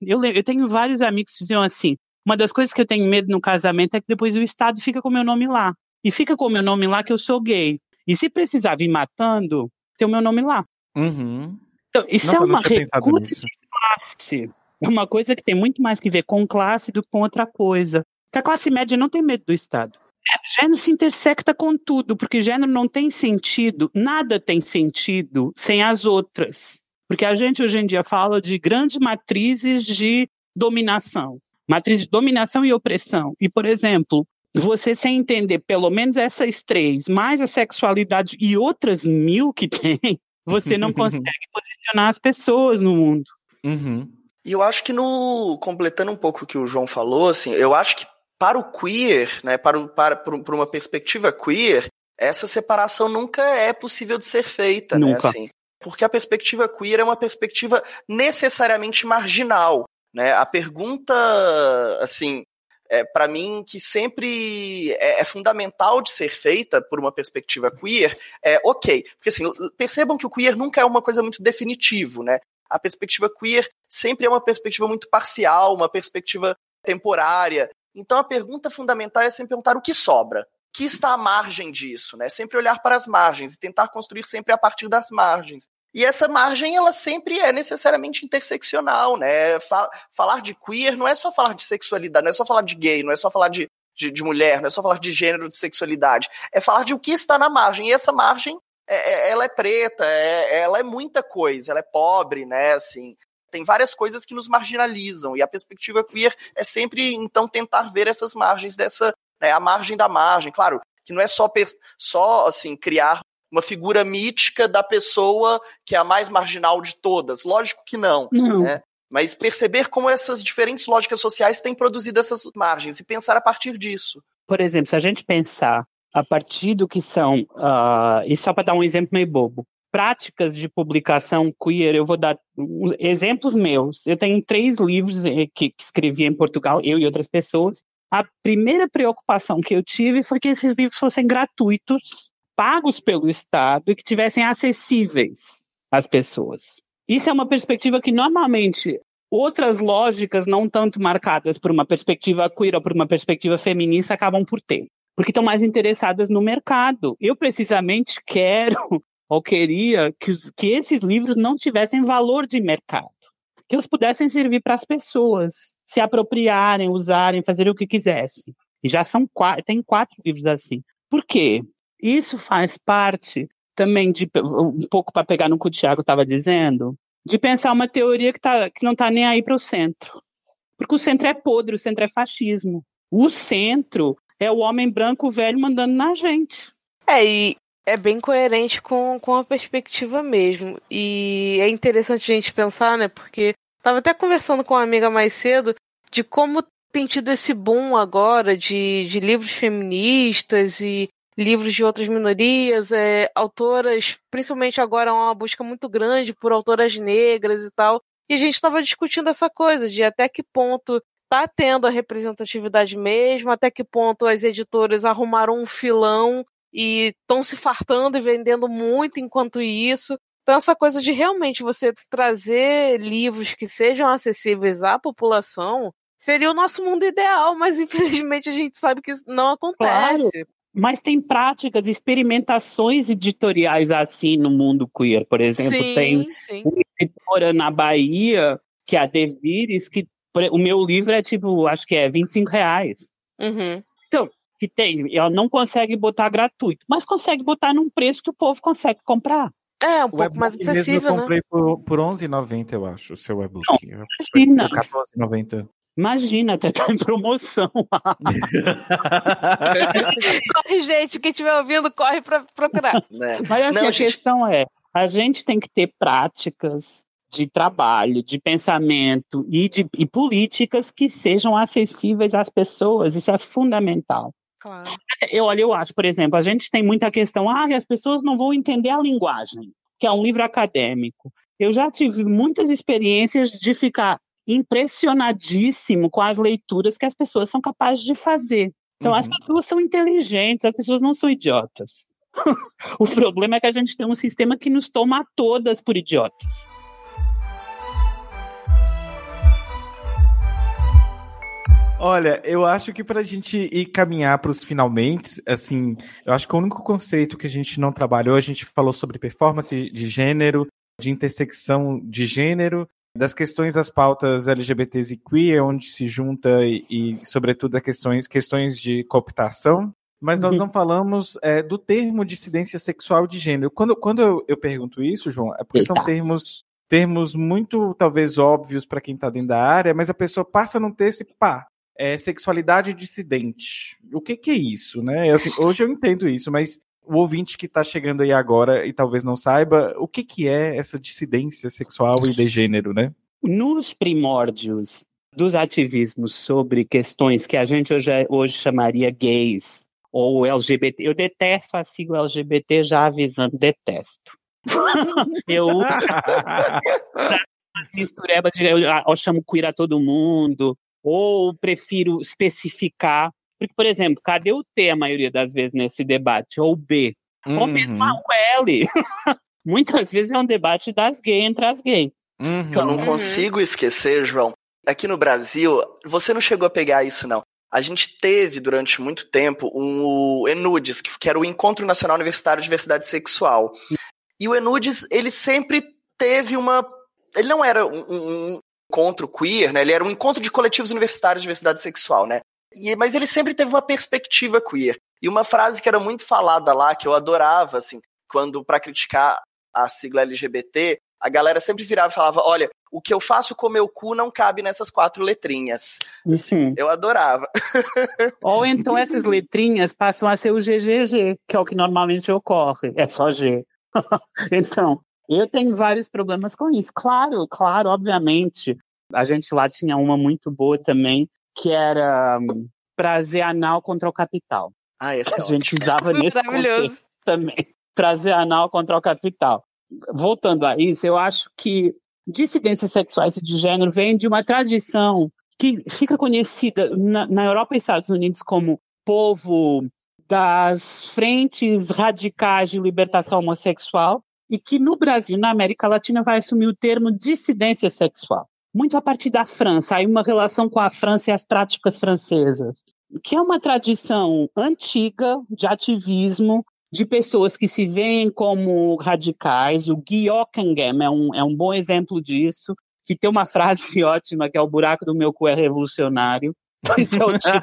Eu, eu tenho vários amigos que diziam assim: uma das coisas que eu tenho medo no casamento é que depois o Estado fica com o meu nome lá. E fica com o meu nome lá que eu sou gay. E se precisar vir matando, tem o meu nome lá. Uhum. Então, isso Nossa, é uma recusa de classe. É uma coisa que tem muito mais que ver com classe do que com outra coisa. Porque a classe média não tem medo do Estado. É, gênero se intersecta com tudo, porque gênero não tem sentido, nada tem sentido sem as outras. Porque a gente hoje em dia fala de grandes matrizes de dominação, matriz de dominação e opressão. E, por exemplo, você sem entender pelo menos essas três, mais a sexualidade e outras mil que tem, você não consegue posicionar as pessoas no mundo. Uhum. E eu acho que no completando um pouco o que o João falou, assim, eu acho que para o queer, né, para, o, para por uma perspectiva queer, essa separação nunca é possível de ser feita, né, Nunca. né, assim, porque a perspectiva queer é uma perspectiva necessariamente marginal, né? A pergunta, assim, é, para mim que sempre é, é, fundamental de ser feita por uma perspectiva queer é ok, porque assim percebam que o queer nunca é uma coisa muito definitivo, né? A perspectiva queer sempre é uma perspectiva muito parcial, uma perspectiva temporária. Então a pergunta fundamental é sempre perguntar o que sobra, que está à margem disso, né? Sempre olhar para as margens e tentar construir sempre a partir das margens. E essa margem, ela sempre é necessariamente interseccional, né? Falar de queer não é só falar de sexualidade, não é só falar de gay, não é só falar de, de, de mulher, não é só falar de gênero, de sexualidade. É falar de o que está na margem. E essa margem, é, é, ela é preta, é, ela é muita coisa, ela é pobre, né? Assim, tem várias coisas que nos marginalizam. E a perspectiva queer é sempre, então, tentar ver essas margens dessa, né, a margem da margem. Claro, que não é só, só assim, criar uma figura mítica da pessoa que é a mais marginal de todas. Lógico que não. não. Né? Mas perceber como essas diferentes lógicas sociais têm produzido essas margens e pensar a partir disso. Por exemplo, se a gente pensar a partir do que são, uh, e só para dar um exemplo meio bobo, práticas de publicação queer, eu vou dar exemplos meus. Eu tenho três livros eh, que, que escrevi em Portugal, eu e outras pessoas. A primeira preocupação que eu tive foi que esses livros fossem gratuitos pagos pelo Estado e que tivessem acessíveis às pessoas. Isso é uma perspectiva que normalmente outras lógicas não tanto marcadas por uma perspectiva queer ou por uma perspectiva feminista acabam por ter, porque estão mais interessadas no mercado. Eu precisamente quero ou queria que, os, que esses livros não tivessem valor de mercado, que eles pudessem servir para as pessoas se apropriarem, usarem, fazer o que quisessem. E já são quatro, tem quatro livros assim. Por quê? Isso faz parte também de um pouco para pegar no que o Tiago estava dizendo, de pensar uma teoria que, tá, que não está nem aí para o centro. Porque o centro é podre, o centro é fascismo. O centro é o homem branco velho mandando na gente. É, e é bem coerente com, com a perspectiva mesmo. E é interessante a gente pensar, né? Porque estava até conversando com uma amiga mais cedo de como tem tido esse boom agora de, de livros feministas e livros de outras minorias, é, autoras, principalmente agora há uma busca muito grande por autoras negras e tal. E a gente estava discutindo essa coisa de até que ponto está tendo a representatividade mesmo, até que ponto as editoras arrumaram um filão e estão se fartando e vendendo muito enquanto isso. Então, essa coisa de realmente você trazer livros que sejam acessíveis à população seria o nosso mundo ideal, mas infelizmente a gente sabe que isso não acontece. Claro. Mas tem práticas, experimentações editoriais assim no mundo queer. Por exemplo, sim, tem sim. uma editora na Bahia, que é a Devires, que o meu livro é tipo, acho que é 25 reais. Uhum. Então, que tem, ela não consegue botar gratuito, mas consegue botar num preço que o povo consegue comprar. É, um pouco mais acessível, eu comprei né? por, por 11,90, eu acho, o seu e-book. Não, imagina. Por 14,90. Imagina, até tá em promoção. corre, gente, quem estiver ouvindo, corre para procurar. Né? Mas assim, Não, a gente- questão é, a gente tem que ter práticas de trabalho, de pensamento e, de, e políticas que sejam acessíveis às pessoas. Isso é fundamental. Claro. Eu, olha, eu acho, por exemplo, a gente tem muita questão, ah, as pessoas não vão entender a linguagem, que é um livro acadêmico. Eu já tive muitas experiências de ficar impressionadíssimo com as leituras que as pessoas são capazes de fazer. Então, as Uhum. pessoas são inteligentes, as pessoas não são idiotas. o problema é que a gente tem um sistema que nos toma a todas por idiotas. Olha, eu acho que para a gente ir caminhar para os finalmente, assim, eu acho que o único conceito que a gente não trabalhou, a gente falou sobre performance de gênero, de intersecção de gênero, das questões das pautas LGBTs e queer, onde se junta e, e sobretudo, as questões, questões de cooptação. Mas nós Uhum. não falamos é, do termo dissidência sexual de gênero. Quando, quando eu, eu pergunto isso, João, é porque são Eita. termos, termos muito, talvez, óbvios para quem está dentro da área, mas a pessoa passa num texto e pá, é sexualidade dissidente. O que, que é isso, né? Assim, hoje eu entendo isso, mas o ouvinte que está chegando aí agora e talvez não saiba, o que, que é essa dissidência sexual e de gênero, né? nos primórdios dos ativismos sobre questões que a gente hoje, hoje chamaria gays ou LGBT, eu detesto a sigla LGBT, já avisando, detesto. eu mistureba de eu, eu chamo queer a todo mundo, ou prefiro especificar. Porque, por exemplo, cadê o T a maioria das vezes nesse debate? Ou B? Uhum. Ou mesmo o L. Muitas vezes é um debate das gays entre as gays. Uhum. Eu não consigo esquecer, João. Aqui no Brasil, você não chegou a pegar isso, não. A gente teve durante muito tempo um, o ENUDES, que era o Encontro Nacional Universitário de Diversidade Sexual. E o ENUDES, ele sempre teve uma. Ele não era um, um encontro queer, né? Ele era um encontro de coletivos universitários de diversidade sexual, né? E, mas ele sempre teve uma perspectiva queer. E uma frase que era muito falada lá, que eu adorava, assim, quando para criticar a sigla LGBT, a galera sempre virava e falava: olha, o que eu faço com meu cu não cabe nessas quatro letrinhas. Assim, eu adorava. Ou então essas letrinhas passam a ser o GGG, que é o que normalmente ocorre. É só G. então, eu tenho vários problemas com isso. Claro, claro, obviamente. A gente lá tinha uma muito boa também, que era um, prazer anal contra o capital. Ah, essa é A gente ótimo. usava nesse contexto também. Prazer anal contra o capital. Voltando a isso, eu acho que dissidências sexuais e de gênero vem de uma tradição que fica conhecida na, na Europa e Estados Unidos como povo das frentes radicais de libertação homossexual e que no Brasil, na América Latina, vai assumir o termo dissidência sexual. Muito a partir da França, aí uma relação com a França e as práticas francesas, que é uma tradição antiga de ativismo de pessoas que se veem como radicais. O Guy Ockenham é um, é um bom exemplo disso, que tem uma frase ótima, que é o buraco do meu cu é revolucionário. Esse é o tipo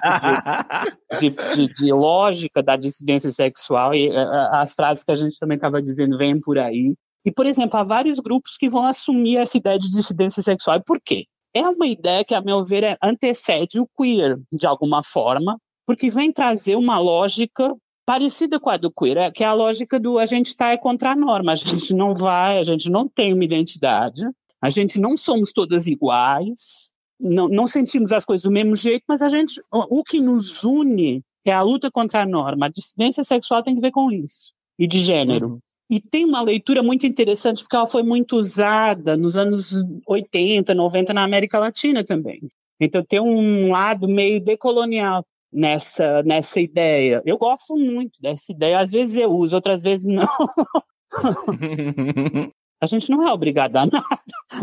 de, de, de, de, lógica da dissidência sexual e as frases que a gente também estava dizendo vêm por aí. E, por exemplo, há vários grupos que vão assumir essa ideia de dissidência sexual. E por quê? É uma ideia que, a meu ver, é, antecede o queer, de alguma forma, porque vem trazer uma lógica parecida com a do queer, é, que é a lógica do a gente está é contra a norma, a gente não vai, a gente não tem uma identidade, a gente não somos todas iguais, não, não sentimos as coisas do mesmo jeito, mas a gente, o que nos une é a luta contra a norma. A dissidência sexual tem que ver com isso, e de gênero. Uhum. E tem uma leitura muito interessante, porque ela foi muito usada nos anos 80, 90 na América Latina também. Então tem um lado meio decolonial nessa, nessa ideia. Eu gosto muito dessa ideia. Às vezes eu uso, outras vezes não. a gente não é obrigado a nada.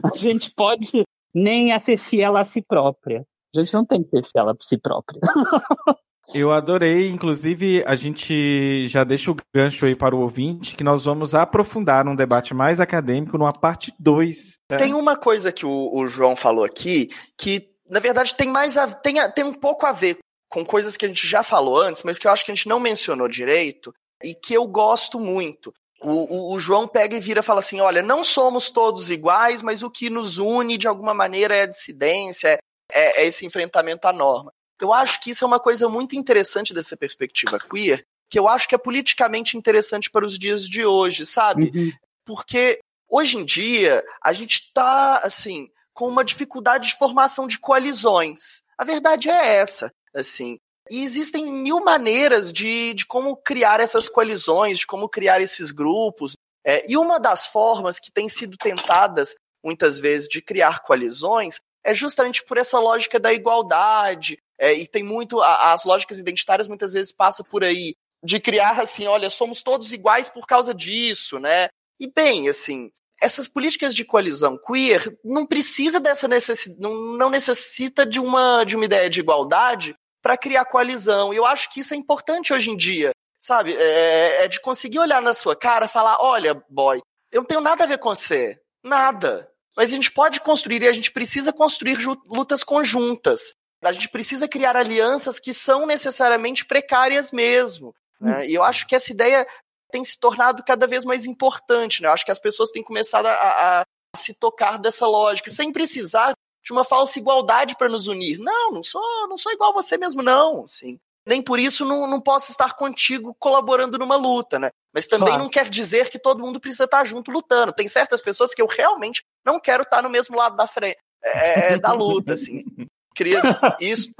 A gente pode nem ser fiel a si própria. A gente não tem que ser fiel a si própria. Eu adorei, inclusive a gente já deixa o gancho aí para o ouvinte que nós vamos aprofundar um debate mais acadêmico numa parte 2. Né? Tem uma coisa que o, o, João falou aqui que, na verdade, tem mais a, tem, tem um pouco a ver com coisas que a gente já falou antes, mas que eu acho que a gente não mencionou direito e que eu gosto muito. O, o, o, João pega e vira e fala assim: olha, não somos todos iguais, mas o que nos une de alguma maneira é a dissidência, é, é, é esse enfrentamento à norma. Eu acho que isso é uma coisa muito interessante dessa perspectiva queer, que eu acho que é politicamente interessante para os dias de hoje, sabe? Uhum. Porque hoje em dia a gente está assim com uma dificuldade de formação de coalizões. A verdade é essa, assim. E existem mil maneiras de, de como criar essas coalizões, de como criar esses grupos. É, e uma das formas que tem sido tentadas, muitas vezes, de criar coalizões é justamente por essa lógica da igualdade. É, e tem muito. A, as lógicas identitárias muitas vezes passam por aí. De criar assim, olha, somos todos iguais por causa disso, né? E bem, assim, essas políticas de coalizão queer não precisa dessa necessidade, não, não necessita de uma, de uma ideia de igualdade para criar coalizão. E eu acho que isso é importante hoje em dia, sabe? É, é de conseguir olhar na sua cara e falar: olha, boy, eu não tenho nada a ver com você. Nada. Mas a gente pode construir e a gente precisa construir lutas conjuntas. A gente precisa criar alianças que são necessariamente precárias mesmo. Né? E eu acho que essa ideia tem se tornado cada vez mais importante. Né? Eu acho que as pessoas têm começado a, a, se tocar dessa lógica, sem precisar de uma falsa igualdade para nos unir. Não, não sou, não sou igual a você mesmo, não. Assim. Nem por isso não, não posso estar contigo colaborando numa luta, né? Mas também claro. não quer dizer que todo mundo precisa estar junto lutando. Tem certas pessoas que eu realmente não quero estar no mesmo lado da frente, é, é da luta, assim. Queria isso.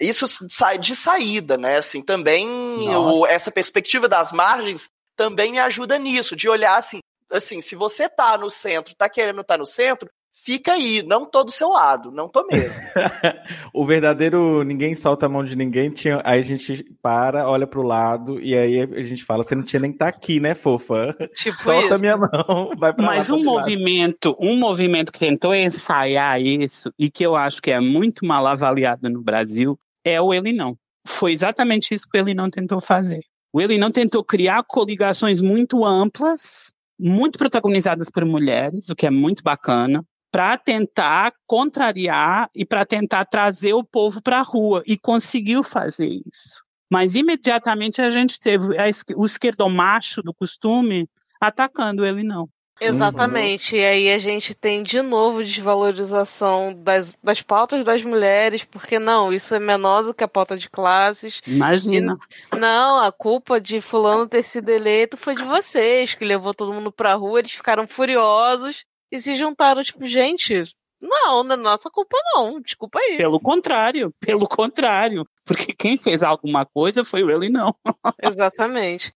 Isso sai de saída, né? Assim, também o, essa perspectiva das margens também me ajuda nisso, de olhar assim, assim, se você tá no centro, tá querendo estar tá no centro, fica aí, não tô do seu lado, não tô mesmo. o verdadeiro ninguém solta a mão de ninguém, tinha, aí a gente para, olha pro lado e aí a gente fala, você não tinha nem que tá aqui, né, fofa? Tipo Solta isso. minha mão, vai pra Mas lá, um movimento, lado. um movimento que tentou ensaiar isso e que eu acho que é muito mal avaliado no Brasil é o Ele Não. Foi exatamente isso que o Ele Não tentou fazer. O Ele Não tentou criar coligações muito amplas, muito protagonizadas por mulheres, o que é muito bacana, para tentar contrariar e para tentar trazer o povo para a rua e conseguiu fazer isso. Mas imediatamente a gente teve o esquerdomacho do costume atacando ele não. Exatamente. E aí a gente tem de novo desvalorização das, das pautas das mulheres, porque não, isso é menor do que a pauta de classes. Imagina. E, não, a culpa de fulano ter sido eleito foi de vocês, que levou todo mundo pra rua, eles ficaram furiosos e se juntaram, tipo, gente, não, não é nossa culpa não, desculpa aí. Pelo contrário, pelo contrário. Porque quem fez alguma coisa foi ele não. Exatamente.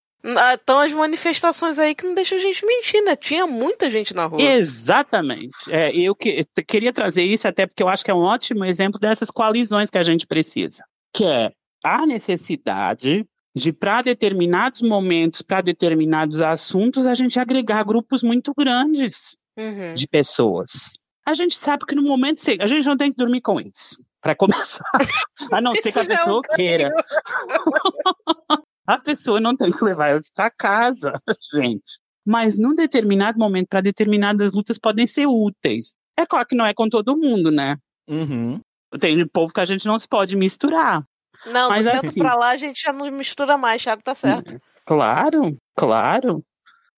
Então as manifestações aí que não deixam a gente mentir, né? Tinha muita gente na rua. Exatamente. É, eu que, queria trazer isso até porque eu acho que é um ótimo exemplo dessas coalizões que a gente precisa. Que é a necessidade de, para determinados momentos, para determinados assuntos, a gente agregar grupos muito grandes uhum. de pessoas. A gente sabe que no momento a gente não tem que dormir com eles, para começar. A não ser que a é pessoa é queira. a pessoa não tem que levar eles para casa, gente. Mas num determinado momento, para determinadas lutas, podem ser úteis. É claro que não é com todo mundo, né? Uhum. Tem povo que a gente não se pode misturar. Não, mas do centro assim, pra lá a gente já não mistura mais, Thiago tá certo. Claro, claro.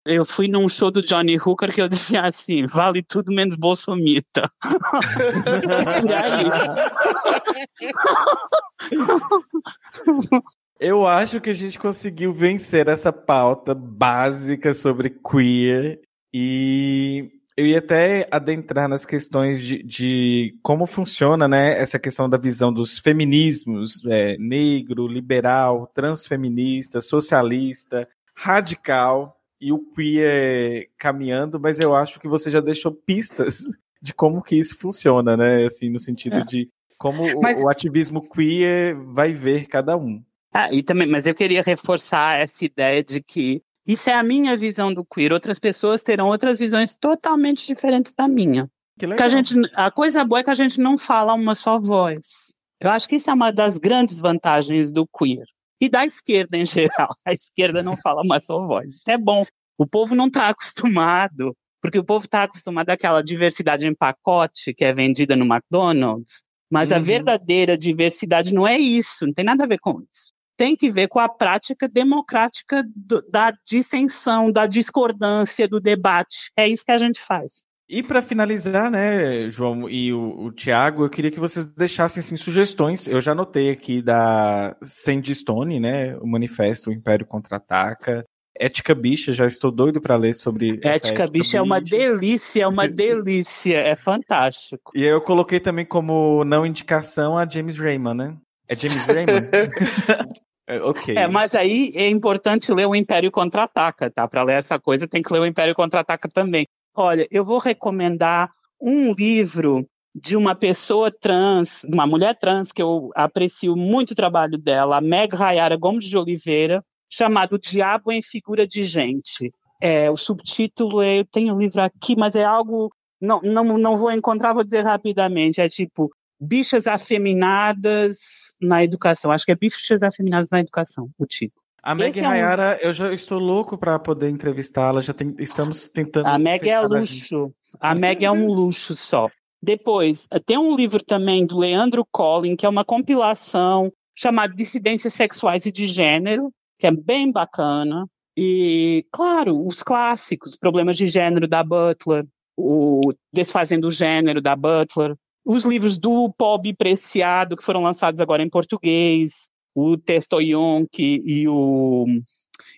Eu fui num show do Johnny Hooker que eu dizia assim, vale tudo menos Bolsomita. eu acho que a gente conseguiu vencer essa pauta básica sobre queer e eu ia até adentrar nas questões de, de, como funciona, né, essa questão da visão dos feminismos, é, negro, liberal, transfeminista, socialista, radical, e o queer caminhando, mas eu acho que você já deixou pistas de como que isso funciona, né? Assim, no sentido é. de como mas... o, ativismo queer vai ver cada um. Ah, e também, mas eu queria reforçar essa ideia de que isso é a minha visão do queer. Outras pessoas terão outras visões totalmente diferentes da minha. Que legal. Que a, gente, a coisa boa é que a gente não fala uma só voz. Eu acho que isso é uma das grandes vantagens do queer e da esquerda em geral. A esquerda não fala uma só voz. Isso é bom. O povo não está acostumado, porque o povo está acostumado àquela diversidade em pacote que é vendida no McDonald's. Mas uhum. a verdadeira diversidade não é isso, não tem nada a ver com isso. Tem que ver com a prática democrática do, da dissensão, da discordância, do debate. É isso que a gente faz. E para finalizar, né, João e o, o Tiago, eu queria que vocês deixassem assim, sugestões. Eu já anotei aqui da Sandy Stone, né, o manifesto O Império Contra-Ataca. Ética Bicha, já estou doido para ler sobre. Ética, ética Bicha, bicha é uma delícia, é uma delícia, é fantástico. E eu coloquei também como não indicação a James Raymond, né? É James Raymond? É, ok. É, mas aí é importante ler o Império Contra-Ataca, tá? Para ler essa coisa tem que ler o Império Contra-Ataca também. Olha, eu vou recomendar um livro de uma pessoa trans, uma mulher trans, que eu aprecio muito o trabalho dela, a Meg Rayara Gomes de Oliveira, chamado Diabo em Figura de Gente. É, o subtítulo, é, eu tenho o livro aqui, mas é algo. Não, não, não vou encontrar, vou dizer rapidamente. É tipo Bichas Afeminadas na Educação. Acho que é Bichas Afeminadas na Educação, o título. A Meg é um... eu já estou louco para poder entrevistá-la, já tem, estamos tentando. A Meg é luxo. A Meg é um luxo só. Depois, tem um livro também do Leandro Collin, que é uma compilação chamada Dissidências Sexuais e de Gênero, que é bem bacana. E, claro, os clássicos, Problemas de Gênero da Butler, o Desfazendo o Gênero da Butler, os livros do Pob Preciado, que foram lançados agora em português, o texto Yonk e o,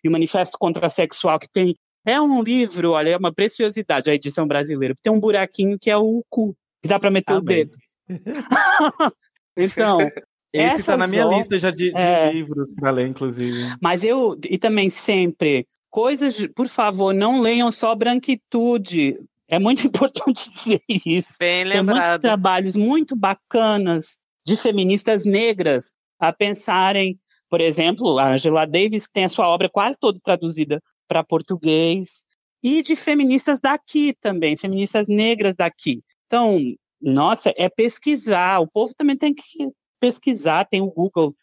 e o Manifesto Contrasexual, que tem. É um livro, olha, é uma preciosidade a edição brasileira, tem um buraquinho que é o cu. que dá para meter Amém. o dedo. então, esse está na minha lista já de, de é... livros para ler, inclusive. Mas eu, e também sempre, coisas, por favor, não leiam só branquitude. É muito importante dizer isso. Bem lembrado. Tem muitos trabalhos muito bacanas de feministas negras a pensarem, por exemplo, a Angela Davis, que tem a sua obra quase toda traduzida para português, e de feministas daqui também, feministas negras daqui. Então, nossa, é pesquisar. O povo também tem que pesquisar, tem o Google.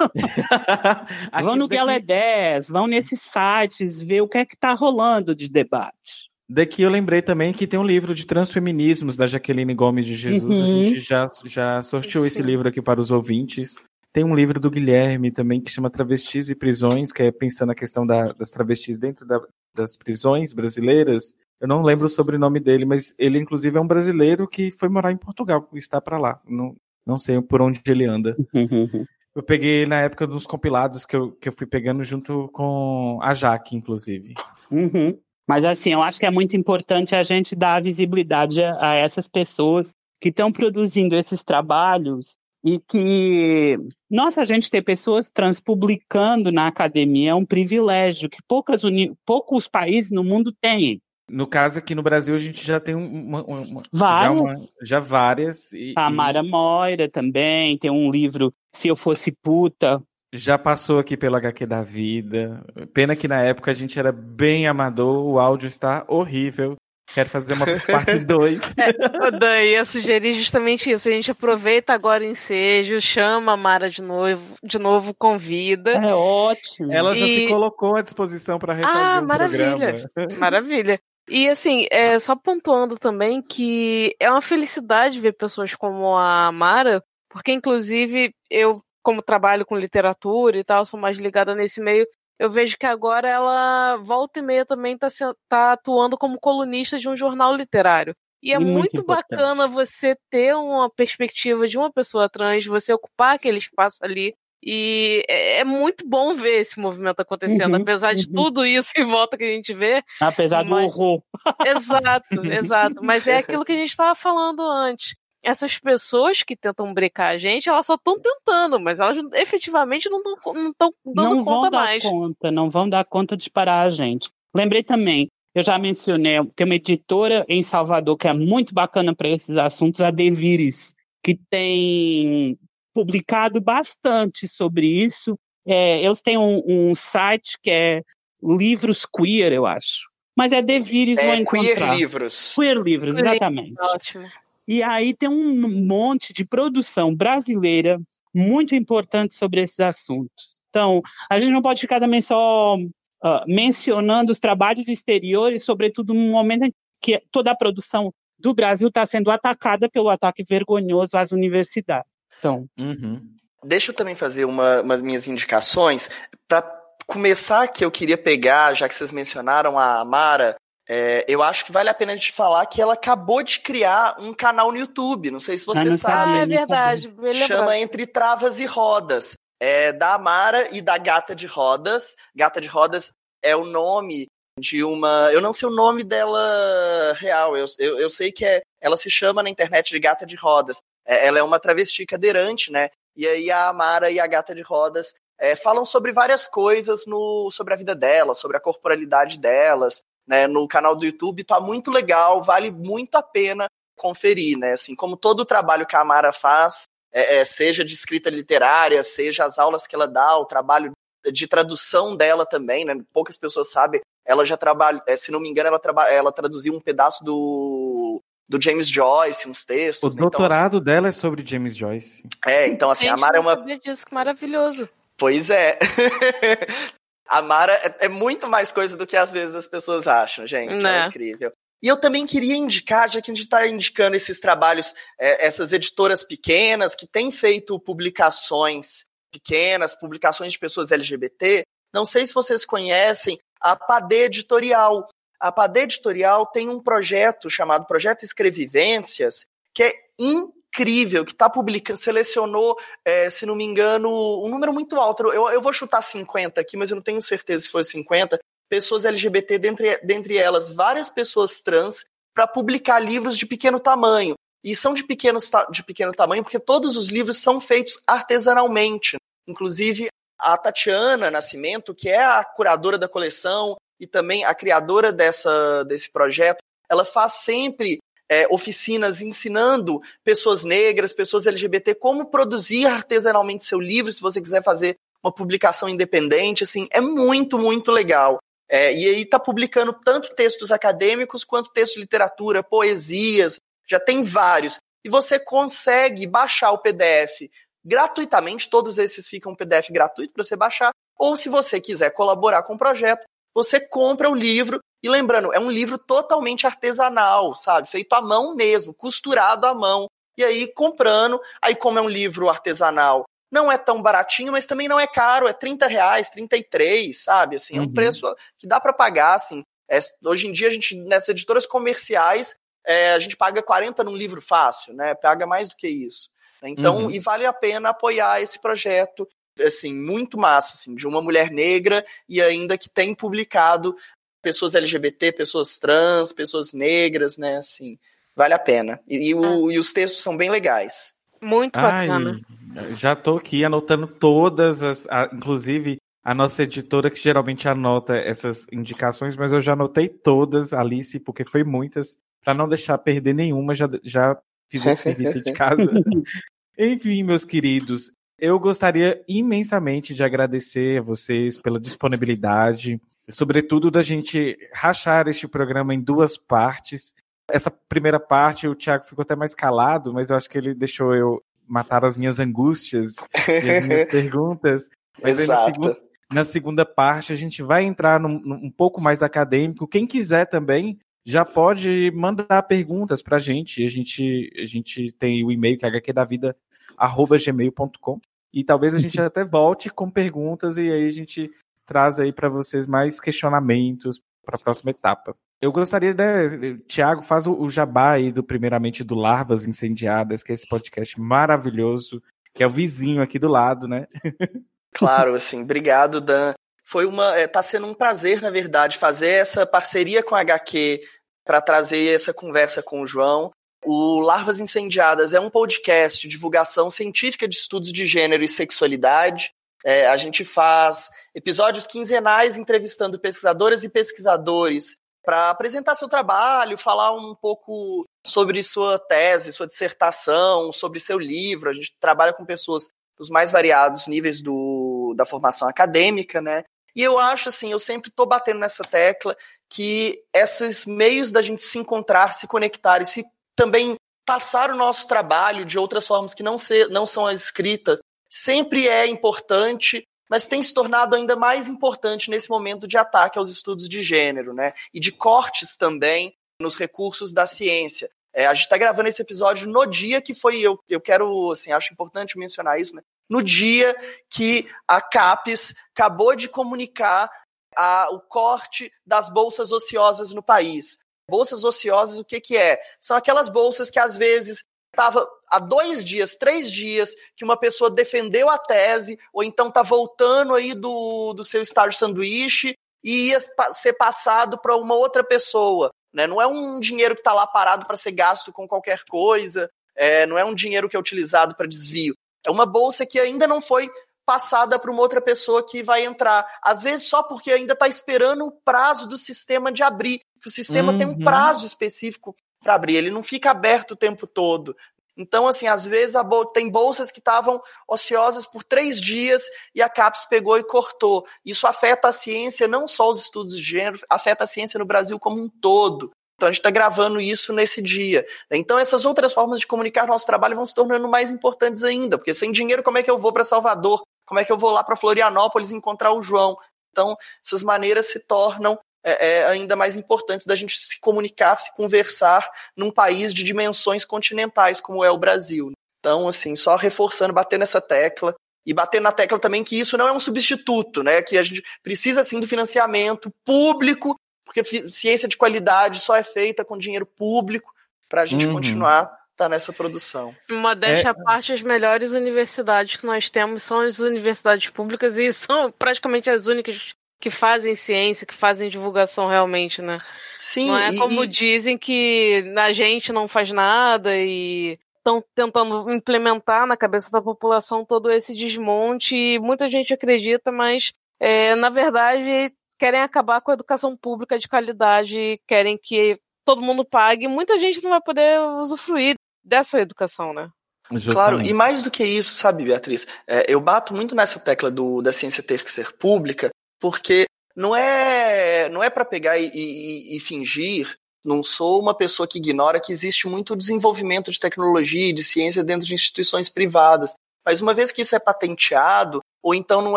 vão no Gala 10, vão nesses sites, ver o que é que está rolando de debate. Daqui eu lembrei também que tem um livro de transfeminismos da Jaqueline Gomes de Jesus. Uhum. A gente já, já sorteou Sim. esse livro aqui para os ouvintes. Tem um livro do Guilherme também que chama Travestis e Prisões, que é pensando a questão da, das travestis dentro da, das prisões brasileiras. Eu não lembro o sobrenome dele, mas ele inclusive é um brasileiro que foi morar em Portugal, está para lá. Não, não sei por onde ele anda. eu peguei na época dos compilados que eu, que eu fui pegando junto com a Jaque, inclusive. Uhum. Mas assim, eu acho que é muito importante a gente dar visibilidade a, a essas pessoas que estão produzindo esses trabalhos e que, nossa, a gente ter pessoas trans publicando na academia é um privilégio que poucas uni... poucos países no mundo têm. No caso aqui no Brasil a gente já tem uma, uma várias, já, uma, já várias. E, a Mara Moira também tem um livro Se Eu Fosse Puta. Já passou aqui pelo HQ da vida. Pena que na época a gente era bem amador, o áudio está horrível. Quero fazer uma parte 2. É, Dan, ia sugerir justamente isso. A gente aproveita agora o ensejo, chama a Mara de novo, de novo convida. É ótimo. Ela e... já se colocou à disposição para refazer ah, um maravilha. programa. Maravilha. E assim, é, só pontuando também que é uma felicidade ver pessoas como a Mara, porque inclusive eu, como trabalho com literatura e tal, sou mais ligada nesse meio, eu vejo que agora ela, volta e meia, também está tá atuando como colunista de um jornal literário. E é muito, muito bacana você ter uma perspectiva de uma pessoa trans, você ocupar aquele espaço ali. E é, é muito bom ver esse movimento acontecendo, uhum, apesar de uhum. tudo isso em volta que a gente vê. Apesar mas... do horror. Exato, exato. Mas é aquilo que a gente estava falando antes essas pessoas que tentam brecar a gente, elas só estão tentando, mas elas efetivamente não estão não dando não conta mais. Não vão dar conta, não vão dar conta de parar a gente. Lembrei também, eu já mencionei, tem uma editora em Salvador que é muito bacana para esses assuntos, a Devires, que tem publicado bastante sobre isso. É, eles têm um, um, site que é Livros Queer, eu acho. Mas é Devires, é, vou encontrar. Queer Livros. Queer Livros, exatamente. Ótimo. E aí tem um monte de produção brasileira muito importante sobre esses assuntos. Então, a gente não pode ficar também só uh, mencionando os trabalhos exteriores, sobretudo no momento em que toda a produção do Brasil está sendo atacada pelo ataque vergonhoso às universidades. Então, uhum. deixa eu também fazer uma, umas minhas indicações para começar que eu queria pegar, já que vocês mencionaram a Amara, é, eu acho que vale a pena a gente falar que ela acabou de criar um canal no YouTube. Não sei se você ah, sabe. Ah, é verdade. Chama Entre Travas e Rodas. É da Amara e da Gata de Rodas. Gata de Rodas é o nome de uma. Eu não sei o nome dela real. Eu, eu, eu sei que é, ela se chama na internet de Gata de Rodas. É, ela é uma travesti cadeirante, né? E aí a Amara e a Gata de Rodas é, falam sobre várias coisas no, sobre a vida delas, sobre a corporalidade delas né, no canal do YouTube, tá muito legal, vale muito a pena conferir, né? Assim, como todo o trabalho que a Amara faz, é, é, seja de escrita literária, seja as aulas que ela dá, o trabalho de tradução dela também, né? Poucas pessoas sabem. Ela já trabalha, é, se não me engano, ela, traba, ela traduziu um pedaço do, do James Joyce, uns textos. O né? doutorado então, dela é sobre James Joyce. É, então assim, Gente, a Amara é uma. Disso, que maravilhoso. Pois é. A Mara é, é, muito mais coisa do que às vezes as pessoas acham, gente. É né? É incrível. E eu também queria indicar, já que a gente está indicando esses trabalhos, é, essas editoras pequenas que têm feito publicações pequenas, publicações de pessoas LGBT. Não sei se vocês conhecem a Padê Editorial. A Padê Editorial tem um projeto chamado Projeto Escrevivências, que é incrível incrível, que está publicando, selecionou, é, se não me engano, um número muito alto. Eu, eu vou chutar 50 aqui, mas eu não tenho certeza se foi 50. Pessoas LGBT, dentre, dentre elas várias pessoas trans, para publicar livros de pequeno tamanho. e são de, pequenos, de pequeno tamanho, porque todos os livros são feitos artesanalmente. Inclusive, a Tatiana Nascimento, que é a curadora da coleção e também a criadora dessa, desse projeto, ela faz sempre é, oficinas ensinando pessoas negras, pessoas LGBT, como produzir artesanalmente seu livro, se você quiser fazer uma publicação independente, assim, é muito, muito legal. É, e aí está publicando tanto textos acadêmicos quanto textos de literatura, poesias, já tem vários. E você consegue baixar o PDF gratuitamente, todos esses ficam PDF gratuito para você baixar, ou se você quiser colaborar com o projeto, você compra o livro e lembrando, é um livro totalmente artesanal, sabe? Feito à mão mesmo, costurado à mão. E aí comprando, aí como é um livro artesanal, não é tão baratinho, mas também não é caro, é 30 reais, 33, sabe? Assim, uhum. é um uhum. preço que dá para pagar, assim. É, hoje em dia, a gente, nessas editoras comerciais, é, a gente paga 40 num livro fácil, né? Paga mais do que isso. Então, uhum. e vale a pena apoiar esse projeto, assim, muito massa, assim, de uma mulher negra e ainda que tem publicado pessoas LGBT, pessoas trans, pessoas negras, né? Assim, vale a pena. E, e, o, ah. e os textos são bem legais. Muito bacana. Ai, já tô aqui anotando todas as, a, inclusive a nossa editora que geralmente anota essas indicações, mas eu já anotei todas, Alice, porque foi muitas, para não deixar perder nenhuma, já, já fiz esse serviço de casa. Enfim, meus queridos, eu gostaria imensamente de agradecer a vocês pela disponibilidade, sobretudo da gente rachar este programa em duas partes. Essa primeira parte, o Thiago ficou até mais calado, mas eu acho que ele deixou eu matar as minhas angústias e as minhas perguntas. Mas aí, na, segunda, na, segunda, parte a gente vai entrar num, num, um pouco mais acadêmico. Quem quiser também já pode mandar perguntas para a gente. A gente a gente tem o e-mail que é hqdavida@gmail.com e talvez a gente até volte com perguntas e aí a gente traz aí para vocês mais questionamentos para a próxima etapa. Eu gostaria, né, Tiago, faz o, jabá aí do primeiramente do Larvas Incendiadas, que é esse podcast maravilhoso, que é o vizinho aqui do lado, né? Claro, assim, obrigado, Dan. Foi uma, é, tá sendo um prazer, na verdade, fazer essa parceria com a HQ para trazer essa conversa com o João. O Larvas Incendiadas é um podcast de divulgação científica de estudos de gênero e sexualidade. É, a gente faz episódios quinzenais entrevistando pesquisadoras e pesquisadores para apresentar seu trabalho, falar um pouco sobre sua tese, sua dissertação, sobre seu livro. A gente trabalha com pessoas dos mais variados níveis do, da formação acadêmica, né? E eu acho assim, eu sempre estou batendo nessa tecla que esses meios da gente se encontrar, se conectar e se também passar o nosso trabalho de outras formas que não, ser, não são as escritas sempre é importante, mas tem se tornado ainda mais importante nesse momento de ataque aos estudos de gênero, né? E de cortes também nos recursos da ciência. É, a gente está gravando esse episódio no dia que foi eu, eu quero, assim, acho importante mencionar isso, né? No dia que a CAPES acabou de comunicar a, o corte das bolsas ociosas no país. Bolsas ociosas, o que, que é? São aquelas bolsas que às vezes estava há dois dias, três dias, que uma pessoa defendeu a tese, ou então está voltando aí do, do seu estágio sanduíche e ia ser passado para uma outra pessoa. Né? Não é um dinheiro que está lá parado para ser gasto com qualquer coisa, é, não é um dinheiro que é utilizado para desvio. É uma bolsa que ainda não foi passada para uma outra pessoa que vai entrar. Às vezes só porque ainda está esperando o prazo do sistema de abrir. O sistema uhum. tem um uhum. prazo específico para abrir, ele não fica aberto o tempo todo. Então, assim, às vezes bol tem bolsas que estavam ociosas por três dias e a CAPES pegou e cortou. Isso afeta a ciência, não só os estudos de gênero, afeta a ciência no Brasil como um todo. Então, a gente está gravando isso nesse dia. Então, essas outras formas de comunicar nosso trabalho vão se tornando mais importantes ainda, porque sem dinheiro, como é que eu vou para Salvador? Como é que eu vou lá para Florianópolis encontrar o João? Então, essas maneiras se tornam é, é, ainda mais importantes da gente se comunicar, se conversar num país de dimensões continentais como é o Brasil. Então, assim, só reforçando, bater nessa tecla e bater na tecla também que isso não é um substituto, né? Que a gente precisa sim do financiamento público, porque ciência de qualidade só é feita com dinheiro público para a gente uhum. continuar tá nessa produção. Modéstia é... à parte, as melhores universidades que nós temos são as universidades públicas e são praticamente as únicas que fazem ciência, que fazem divulgação realmente, né? Sim. Não é e- como e- dizem que a gente não faz nada e estão tentando implementar na cabeça da população todo esse desmonte e muita gente acredita, mas é, na verdade querem acabar com a educação pública de qualidade, querem que todo mundo pague, muita gente não vai poder usufruir dessa educação, né? Claro, Justamente. e mais do que isso, sabe, Beatriz? É, eu bato muito nessa tecla do, da ciência ter que ser pública, porque não é não é para pegar e, e- e fingir. Não sou uma pessoa que ignora que existe muito desenvolvimento de tecnologia e de ciência dentro de instituições privadas. Mas uma vez que isso é patenteado, ou então não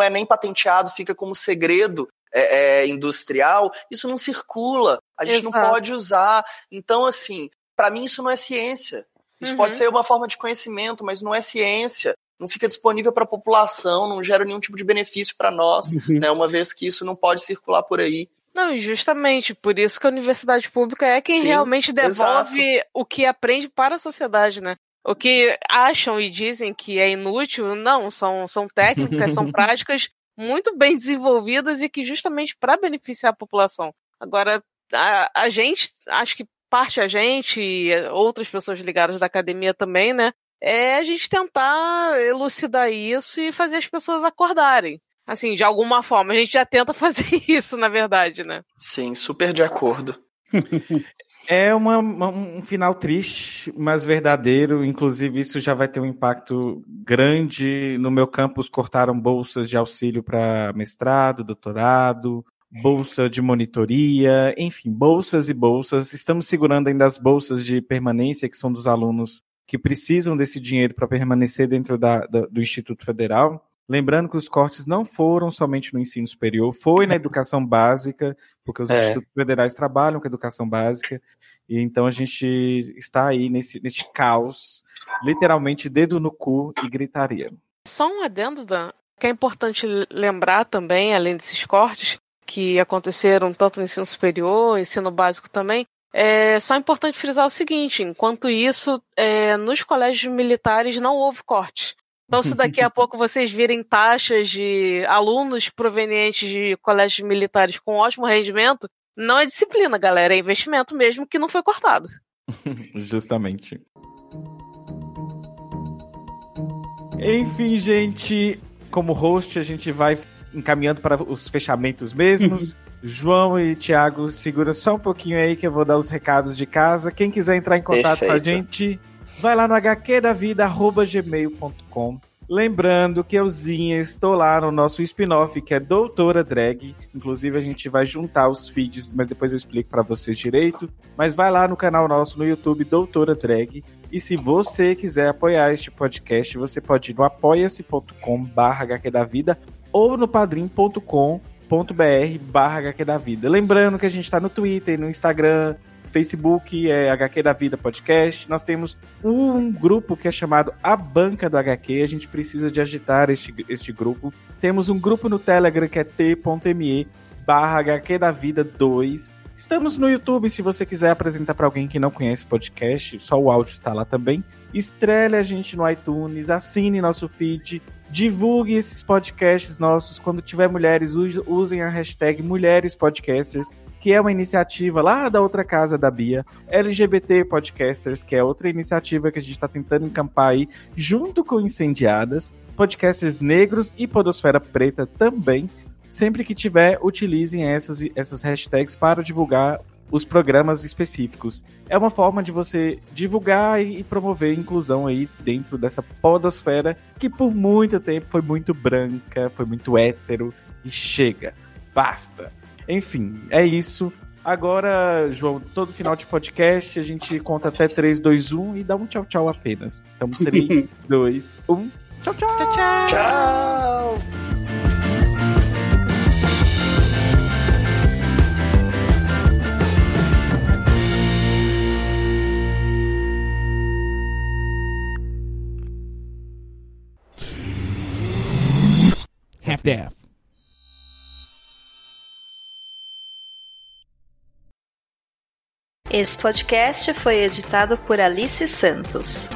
é nem patenteado, fica como segredo é, é, industrial, isso não circula. A gente não Exato. pode usar. Então, assim, para mim isso não é ciência. Isso Uhum. pode ser uma forma de conhecimento, mas não é ciência. Não fica disponível para a população, não gera nenhum tipo de benefício para nós, né? Uma vez que isso não pode circular por aí. Não, e justamente por isso que a universidade pública é quem Sim, realmente devolve exato. o que aprende para a sociedade, né? O que acham e dizem que é inútil, não, são, são técnicas, são práticas muito bem desenvolvidas e que justamente para beneficiar a população. Agora, a, a gente, acho que parte a gente e outras pessoas ligadas da academia também, né? É a gente tentar elucidar isso e fazer as pessoas acordarem. Assim, de alguma forma. A gente já tenta fazer isso, na verdade, né? Sim, super de acordo. É uma- uma- um final triste, mas verdadeiro. Inclusive, isso já vai ter um impacto grande. No meu campus, cortaram bolsas de auxílio para mestrado, doutorado, bolsa de monitoria, enfim, bolsas e bolsas. Estamos segurando ainda as bolsas de permanência, que são dos alunos que precisam desse dinheiro para permanecer dentro da- da- do Instituto Federal. Lembrando que os cortes não foram somente no ensino superior, foi na educação básica, porque os É. institutos federais trabalham com educação básica, e então a gente está aí nesse, nesse caos, literalmente dedo no cu e gritaria. Só um adendo, Dan, que é importante lembrar também, além desses cortes que aconteceram tanto no ensino superior, ensino básico também, é só importante frisar o seguinte: enquanto isso, é, nos colégios militares não houve corte. Então, se daqui a pouco vocês virem taxas de alunos provenientes de colégios militares com ótimo rendimento, não é disciplina, galera, é investimento mesmo que não foi cortado. Justamente. Enfim, gente, como host, a gente vai encaminhando para os fechamentos mesmos. João e Thiago, segura só um pouquinho aí que eu vou dar os recados de casa. Quem quiser entrar em contato com a Perfeito. gente, vai lá no hqdavida.gmail.com. Lembrando que euzinha, estou lá no nosso spin-off, que é Doutora Drag. Inclusive, a gente vai juntar os feeds, mas depois eu explico para vocês direito. Mas vai lá no canal nosso no YouTube, Doutora Drag. E se você quiser apoiar este podcast, você pode ir no apoia-se.com barra HQ da Vida ou no padrim.com.br barra HQ da Vida. Lembrando que a gente está no Twitter, no Instagram, Facebook, é HQ da Vida Podcast. Nós temos um grupo que é chamado A Banca do HQ. A gente precisa de agitar este, este grupo. Temos um grupo no Telegram que é t.me barra HQ da Vida 2. Estamos no YouTube, se você quiser apresentar para alguém que não conhece o podcast, só o áudio está lá também. Estrele a gente no iTunes, assine nosso feed, divulgue esses podcasts nossos. Quando tiver mulheres, use- usem a hashtag Mulheres Podcasters, que é uma iniciativa lá da outra casa da Bia, LGBT Podcasters, que é outra iniciativa que a gente está tentando encampar aí, junto com Incendiadas, podcasters negros e Podosfera Preta também. Sempre que tiver, utilizem essas, essas hashtags para divulgar os programas específicos. É uma forma de você divulgar e promover a inclusão aí dentro dessa podosfera que por muito tempo foi muito branca, foi muito hétero e chega, basta. Enfim, é isso. Agora, João, todo final de podcast a gente conta até 3, 2, 1 e dá um tchau tchau apenas. Então 3, 2, 1. Tchau, tchau. Tchau, tchau. Tchau! Half-Death. Esse podcast foi editado por Alice Santos.